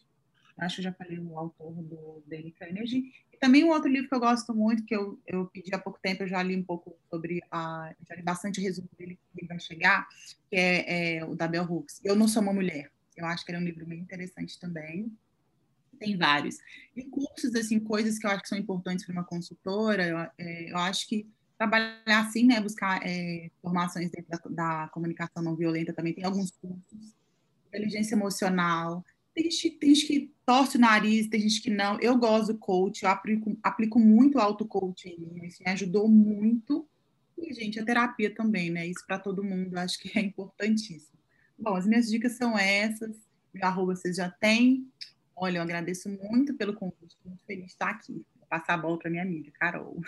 acho que já falei o autor do Daily Energy. E também um outro livro que eu gosto muito, que eu, eu pedi há pouco tempo, eu já li um pouco sobre, a, já li bastante resumo dele, que vai chegar, que é, é o da Bell Hooks. Eu Não Sou Uma Mulher. Eu acho que ele é um livro bem interessante também. Tem vários. E cursos, assim, coisas que eu acho que são importantes para uma consultora, eu, é, eu acho que trabalhar assim, né, buscar é, formações dentro da, da, comunicação não violenta também, tem alguns cursos, inteligência emocional, tem tem que torce o nariz, tem gente que não. Eu gosto do coach, eu aplico, aplico muito auto-coaching em mim, isso me ajudou muito. E, gente, a terapia também, né? Isso para todo mundo, acho que é importantíssimo. Bom, as minhas dicas são essas. Meu arroba vocês já têm. Olha, eu agradeço muito pelo convite, muito feliz de estar aqui. Vou passar a bola para minha amiga, Carol.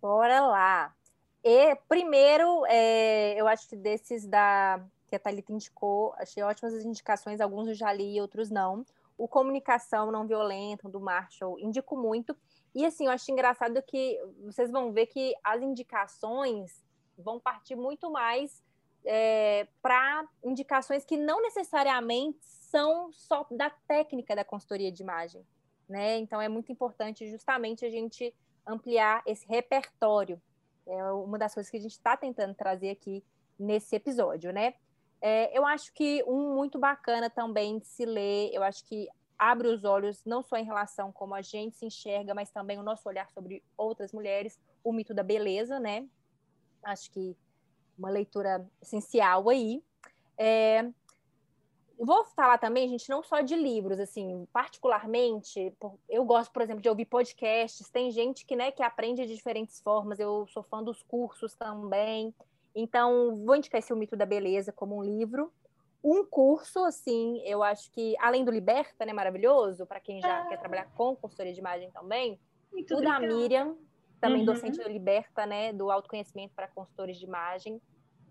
Bora lá. E primeiro, é, eu acho que desses da que a Thalita indicou, achei ótimas as indicações, alguns eu já li, outros não. O Comunicação Não Violenta, do Marshall, indico muito. E assim, eu acho engraçado que vocês vão ver que as indicações vão partir muito mais é, para indicações que não necessariamente são só da técnica da consultoria de imagem. Né? Então é muito importante justamente a gente ampliar esse repertório. É uma das coisas que a gente está tentando trazer aqui nesse episódio, né? É, eu acho que um muito bacana também de se ler, eu acho que abre os olhos não só em relação como a gente se enxerga, mas também o nosso olhar sobre outras mulheres, o mito da beleza, né? Acho que uma leitura essencial aí. É, vou falar também, gente, não só de livros, assim, particularmente, eu gosto, por exemplo, de ouvir podcasts, tem gente que, né, que aprende de diferentes formas, eu sou fã dos cursos também, então vou indicar esse O Mito da Beleza como um livro, um curso, assim, eu acho que, além do Liberta, né, maravilhoso, para quem já quer trabalhar com consultoria de imagem também, Muito o legal. da Miriam, também uhum. docente do Liberta, né, do autoconhecimento para consultores de imagem,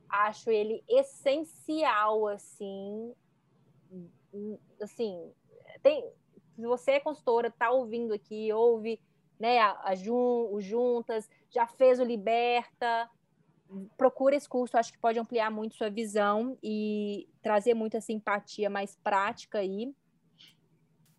acho ele essencial, assim, assim, tem, se você é consultora, está ouvindo aqui, ouve né, a, a Jun, o Juntas, já fez o Liberta, procura esse curso, acho que pode ampliar muito sua visão e trazer muita simpatia mais prática aí.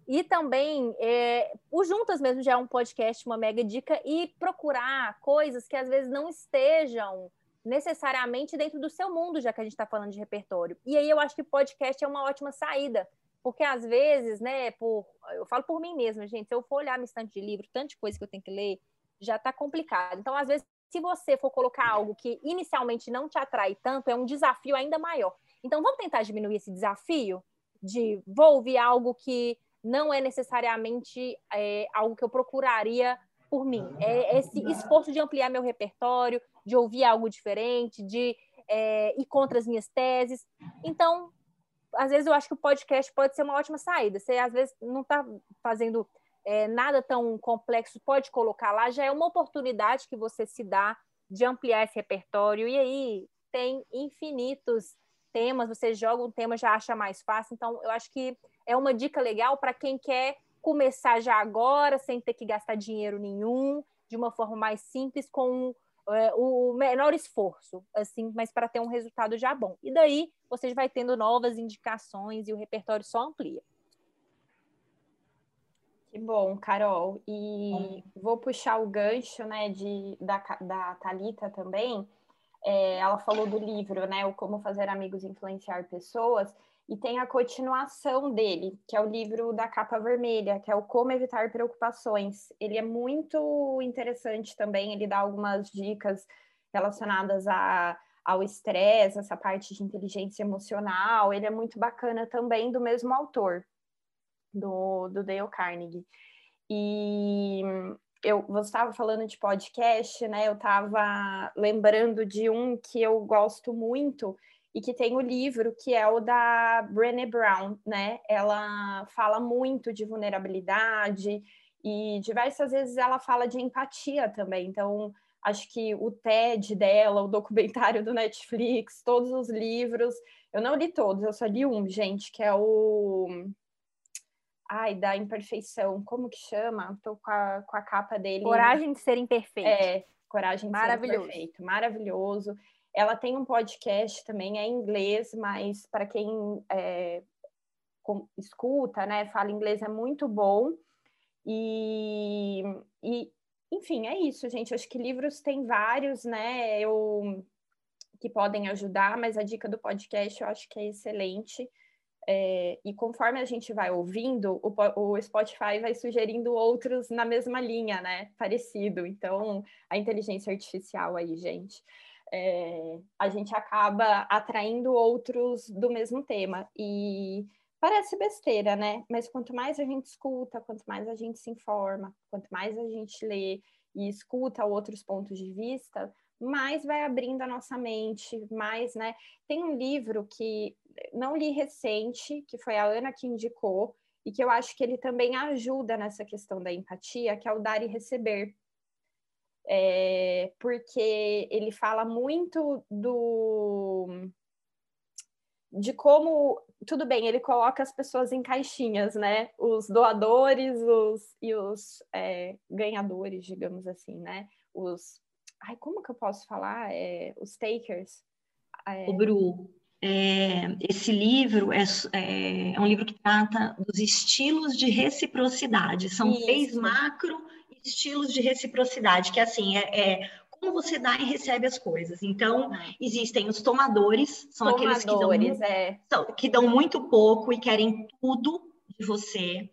E também, é, o Juntas mesmo já é um podcast, uma mega dica, e procurar coisas que às vezes não estejam necessariamente dentro do seu mundo, já que a gente está falando de repertório. E aí eu acho que podcast é uma ótima saída, porque às vezes, né, por, eu falo por mim mesma, gente, se eu for olhar minha estante de livro, tanta coisa que eu tenho que ler, já está complicado. Então, às vezes, se você for colocar algo que inicialmente não te atrai tanto, é um desafio ainda maior. Então, vamos tentar diminuir esse desafio de vou ouvir algo que não é necessariamente é, algo que eu procuraria por mim. É esse esforço de ampliar meu repertório, de ouvir algo diferente, de é, ir contra as minhas teses. Então, às vezes eu acho que o podcast pode ser uma ótima saída. Você às vezes não está fazendo é, nada tão complexo, pode colocar lá, já é uma oportunidade que você se dá de ampliar esse repertório. E aí tem infinitos temas, você joga um tema, já acha mais fácil. Então, eu acho que é uma dica legal para quem quer começar já agora, sem ter que gastar dinheiro nenhum, de uma forma mais simples, com é, o menor esforço, assim, mas para ter um resultado já bom. E daí você vai tendo novas indicações e o repertório só amplia. Que bom, Carol. E vou puxar o gancho, né, de, da, da Thalita também. É, ela falou do livro, né, o Como Fazer Amigos Influenciar Pessoas, e tem a continuação dele, que é o livro da capa vermelha, que é o Como Evitar Preocupações. Ele é muito interessante também, ele dá algumas dicas relacionadas a, ao estresse, essa parte de inteligência emocional. Ele é muito bacana também, do mesmo autor, do, do Dale Carnegie. E eu, você estava falando de podcast, né? Eu estava lembrando de um que eu gosto muito, e que tem o livro que é o da Brené Brown, né? Ela fala muito de vulnerabilidade e diversas vezes ela fala de empatia também. Então, acho que o TED dela, o documentário do Netflix, todos os livros, eu não li todos, eu só li um, gente, que é o ai, da imperfeição, como que chama? Tô com a, com a capa dele. Coragem de ser imperfeito. É, Coragem de Ser Perfeito. Maravilhoso. Ela tem um podcast também, é em inglês, mas para quem é, com, escuta, né, fala inglês, é muito bom. E, e, enfim, é isso, gente. Acho que livros tem vários, né, eu, que podem ajudar, mas a dica do podcast eu acho que é excelente. É, e conforme a gente vai ouvindo, o, o, Spotify vai sugerindo outros na mesma linha, né? Parecido. Então, a inteligência artificial aí, gente é, a gente acaba atraindo outros do mesmo tema. E parece besteira, né? Mas quanto mais a gente escuta, quanto mais a gente se informa, quanto mais a gente lê e escuta outros pontos de vista, mais vai abrindo a nossa mente, mais, né? Tem um livro que não li recente, que foi a Ana que indicou, e que eu acho que ele também ajuda nessa questão da empatia, que é o Dar e Receber, é, porque ele fala muito do de como tudo bem, ele coloca as pessoas em caixinhas, né? Os doadores, os e os é, ganhadores, digamos assim, né? Os ai, como que eu posso falar? É, os takers. É... O Bru, é, esse livro é, é, é, um livro que trata dos estilos de reciprocidade. São Isso. três macro estilos de reciprocidade, que assim, é, é como você dá e recebe as coisas. Então, existem os tomadores, são tomadores, aqueles que dão, muito, é. que dão muito pouco e querem tudo de você.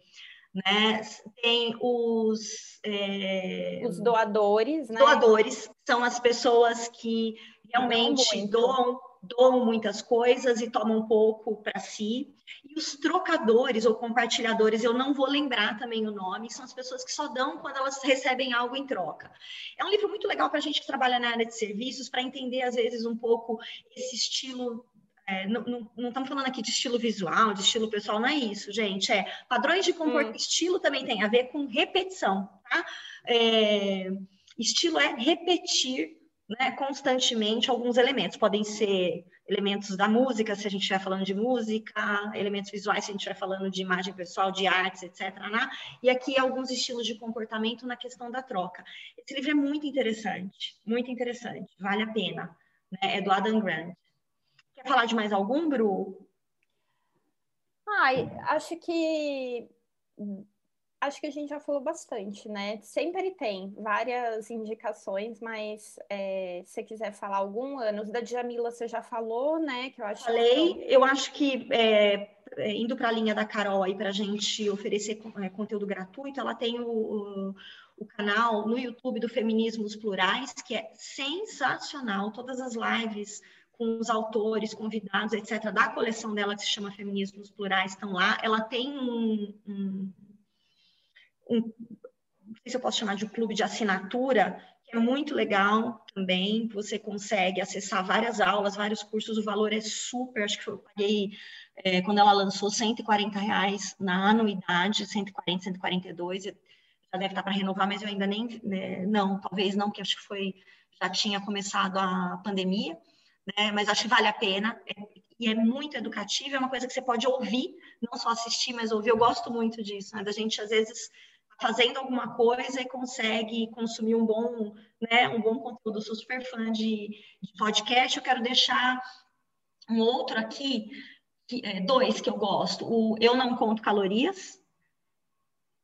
Né? Tem os é... os doadores, né? Doadores são as pessoas que realmente doam doam muitas coisas e tomam pouco para si. E os trocadores ou compartilhadores, eu não vou lembrar também o nome, são as pessoas que só dão quando elas recebem algo em troca. É um livro muito legal para a gente que trabalha na área de serviços, para entender, às vezes, um pouco esse estilo é, não, não, não, estamos falando aqui de estilo visual, de estilo pessoal, não é isso, gente. É padrões de comportamento. Hum. Estilo também tem a ver com repetição, tá? É, estilo é repetir né, constantemente alguns elementos. Podem ser elementos da música, se a gente estiver falando de música, elementos visuais, se a gente estiver falando de imagem pessoal, de artes, etc. Né? E aqui alguns estilos de comportamento na questão da troca. Esse livro é muito interessante, muito interessante, vale a pena. Né? É do Adam Grant. Quer falar de mais algum, Bru? Ai, acho que acho que a gente já falou bastante, né? Sempre tem várias indicações, mas é, se você quiser falar algum, anos da Djamila você já falou, né? Que eu acho Falei, que... eu acho que é, é indo para a linha da Carol aí para a gente oferecer é, conteúdo gratuito, ela tem o, o, o, canal no YouTube do Feminismos Plurais, que é sensacional, todas as lives com os autores, convidados, etc., da coleção dela que se chama Feminismos Plurais estão lá. Ela tem um, um um, não sei se eu posso chamar de um clube de assinatura, que é muito legal também. Você consegue acessar várias aulas, vários cursos, o valor é super, acho que eu paguei é, quando ela lançou 140 reais na anuidade, 140, 142, já deve estar para renovar, mas eu ainda nem, né, não, talvez não, porque acho que foi, já tinha começado a pandemia, né, mas acho que vale a pena, é, e é muito educativo, é uma coisa que você pode ouvir, não só assistir, mas ouvir, eu gosto muito disso, né, da gente às vezes fazendo alguma coisa e consegue consumir um bom, né, um bom conteúdo. Eu sou super fã de, de podcast. Eu quero deixar um outro aqui, que, é, dois que eu gosto. O Eu Não Conto Calorias.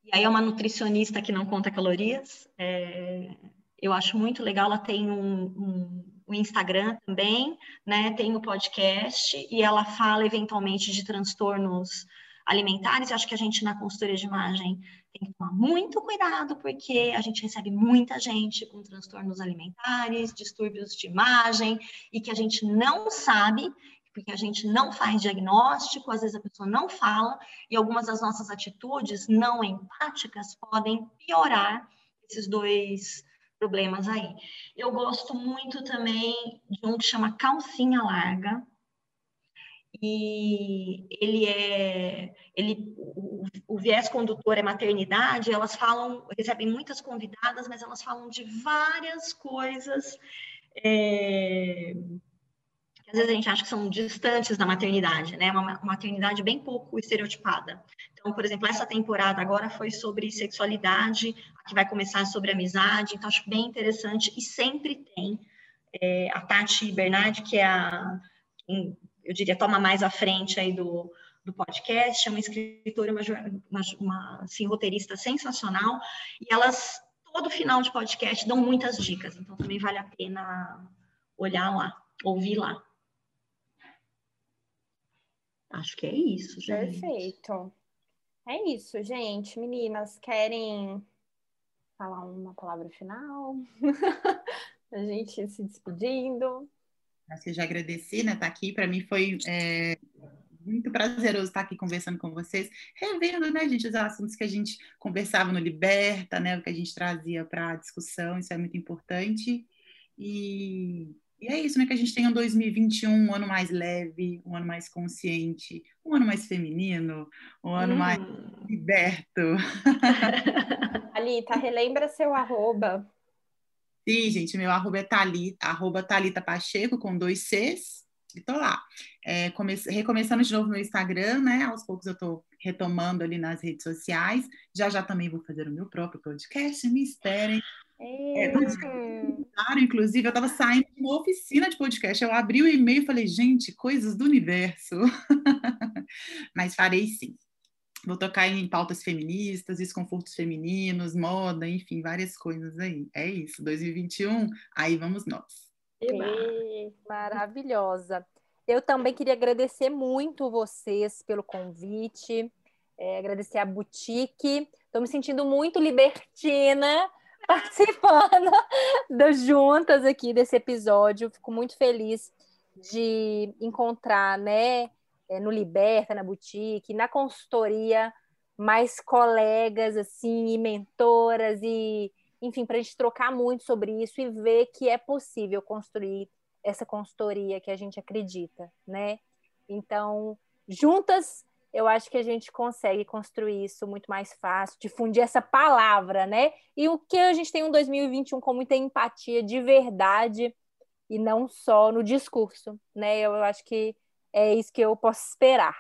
E aí é uma nutricionista que não conta calorias. É, eu acho muito legal. Ela tem um, um, um Instagram também, né? Tem o podcast e ela fala eventualmente de transtornos alimentares. Eu acho que a gente na consultoria de imagem tem que tomar muito cuidado, porque a gente recebe muita gente com transtornos alimentares, distúrbios de imagem, e que a gente não sabe, porque a gente não faz diagnóstico, às vezes a pessoa não fala, e algumas das nossas atitudes não empáticas podem piorar esses dois problemas aí. Eu gosto muito também de um que chama calcinha larga, e ele é ele o, o, viés condutor é maternidade elas falam recebem muitas convidadas mas elas falam de várias coisas é, às vezes a gente acha que são distantes da maternidade, né? Uma maternidade bem pouco estereotipada. Então, por exemplo, essa temporada agora foi sobre sexualidade, que vai começar sobre amizade, então acho bem interessante e sempre tem é, a Tati Bernardi, que é a, quem, eu diria, toma mais à frente aí do, do podcast, é uma escritora, uma, uma, uma assim, roteirista sensacional, e elas, todo final de podcast, dão muitas dicas, então também vale a pena olhar lá, ouvir lá. Acho que é isso, gente. Perfeito. É isso, gente. Meninas, querem falar uma palavra final? a gente se despedindo. Eu já agradeci, né? Estar tá aqui. Para mim foi é, muito prazeroso estar aqui conversando com vocês, revendo, né, gente, os assuntos que a gente conversava no Liberta, né? O que a gente trazia para a discussão. Isso é muito importante. E e é isso, né? Que a gente tenha um 2021, um ano mais leve, um ano mais consciente, um ano mais feminino, um ano hum. mais liberto. Alita, relembra seu arroba. Sim, gente, meu arroba é Thalita, arroba Thalita Pacheco, com dois Cs, e tô lá. É, comece... recomeçando de novo meu Instagram, né? Aos poucos eu tô retomando ali nas redes sociais. Já já também vou fazer o meu próprio podcast, me esperem. É, inclusive, eu estava saindo de uma oficina de podcast. Eu abri o e-mail e falei, gente, coisas do universo. Mas farei sim. Vou tocar em pautas feministas, desconfortos femininos, moda, enfim, várias coisas aí. É isso, 2021, aí vamos nós. Maravilhosa. Eu também queria agradecer muito vocês pelo convite, é, agradecer a Boutique. Estou me sentindo muito libertina participando das juntas aqui desse episódio. Fico muito feliz de encontrar, né, é, no Liberta, na boutique, na consultoria, mais colegas, assim, e mentoras, e, enfim, para a gente trocar muito sobre isso e ver que é possível construir essa consultoria que a gente acredita, né? Então, juntas eu acho que a gente consegue construir isso muito mais fácil, difundir essa palavra, né? E o que a gente tem um 2021 com muita empatia de verdade e não só no discurso, né? Eu acho que é isso que eu posso esperar.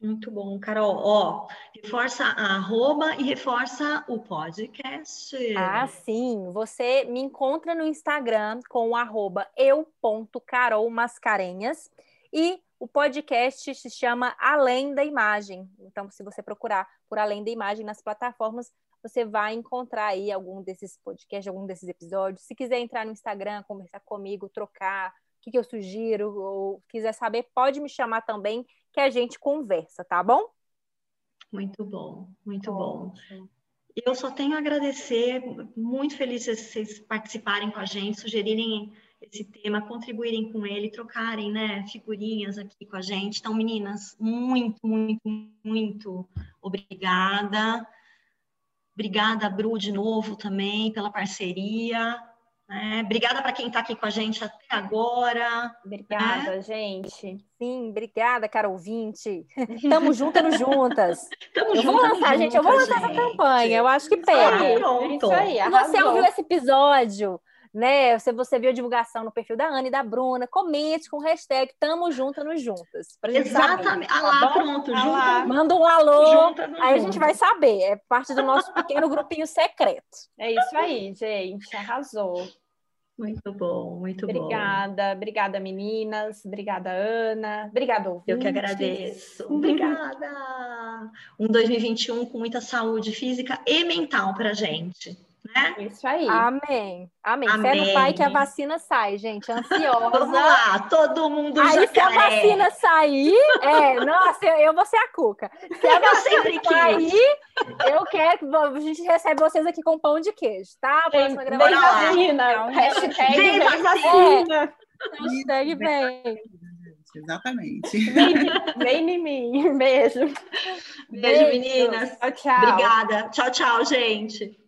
Muito bom, Carol. Ó, reforça a arroba e reforça o podcast. Ah, sim. Você me encontra no Instagram com o arroba eu.carolmascarenhas e o podcast se chama Além da Imagem. Então, se você procurar por Além da Imagem nas plataformas, você vai encontrar aí algum desses podcasts, algum desses episódios. Se quiser entrar no Instagram, conversar comigo, trocar, o que, que eu sugiro, ou quiser saber, pode me chamar também, que a gente conversa, tá bom? Muito bom, muito bom. Eu só tenho a agradecer, muito feliz de vocês participarem com a gente, sugerirem esse tema, contribuírem com ele, trocarem, né, figurinhas aqui com a gente. Então, meninas, muito, muito, muito obrigada. Obrigada, Bru, de novo também pela parceria. Né? Obrigada para quem está aqui com a gente até agora. Obrigada, né? gente. Sim, obrigada, cara ouvinte. Tamo juntas juntas. Tamo eu vou lançar, gente, eu vou lançar gente. essa campanha. Eu acho que pega. Ah, Isso aí, você ouviu esse episódio, né? Se você viu a divulgação no perfil da Ana e da Bruna, comente com o hashtag Tamo Juntas nos Juntas. Exatamente. Saber, ah lá, tá pronto, lá. Manda um alô, aí a gente vai saber. É parte do nosso pequeno grupinho secreto. É isso aí, gente. Arrasou. Muito bom, muito obrigada, bom. Obrigada, obrigada meninas, obrigada Ana, obrigada ouvintes. Eu que agradeço. Obrigada. Um 2021 com muita saúde física e mental pra gente né? Isso aí. Amém. Amém. Amém. Fé no Pai que a vacina sai, gente. Ansiosa. Vamos lá, todo mundo Aí, já se a vacina sair, é, nossa, eu, eu vou ser a Cuca. Se a vacina sair, eu quero a gente recebe vocês aqui com pão de queijo, tá? Próxima gravação. Vem vacina. Hashtag vem vacina. É. Hashtag vem. Exatamente. Vem, vem em mim. Beijo. Beijo, Beijo meninas. Tchau, tchau. Obrigada. Tchau, tchau, gente.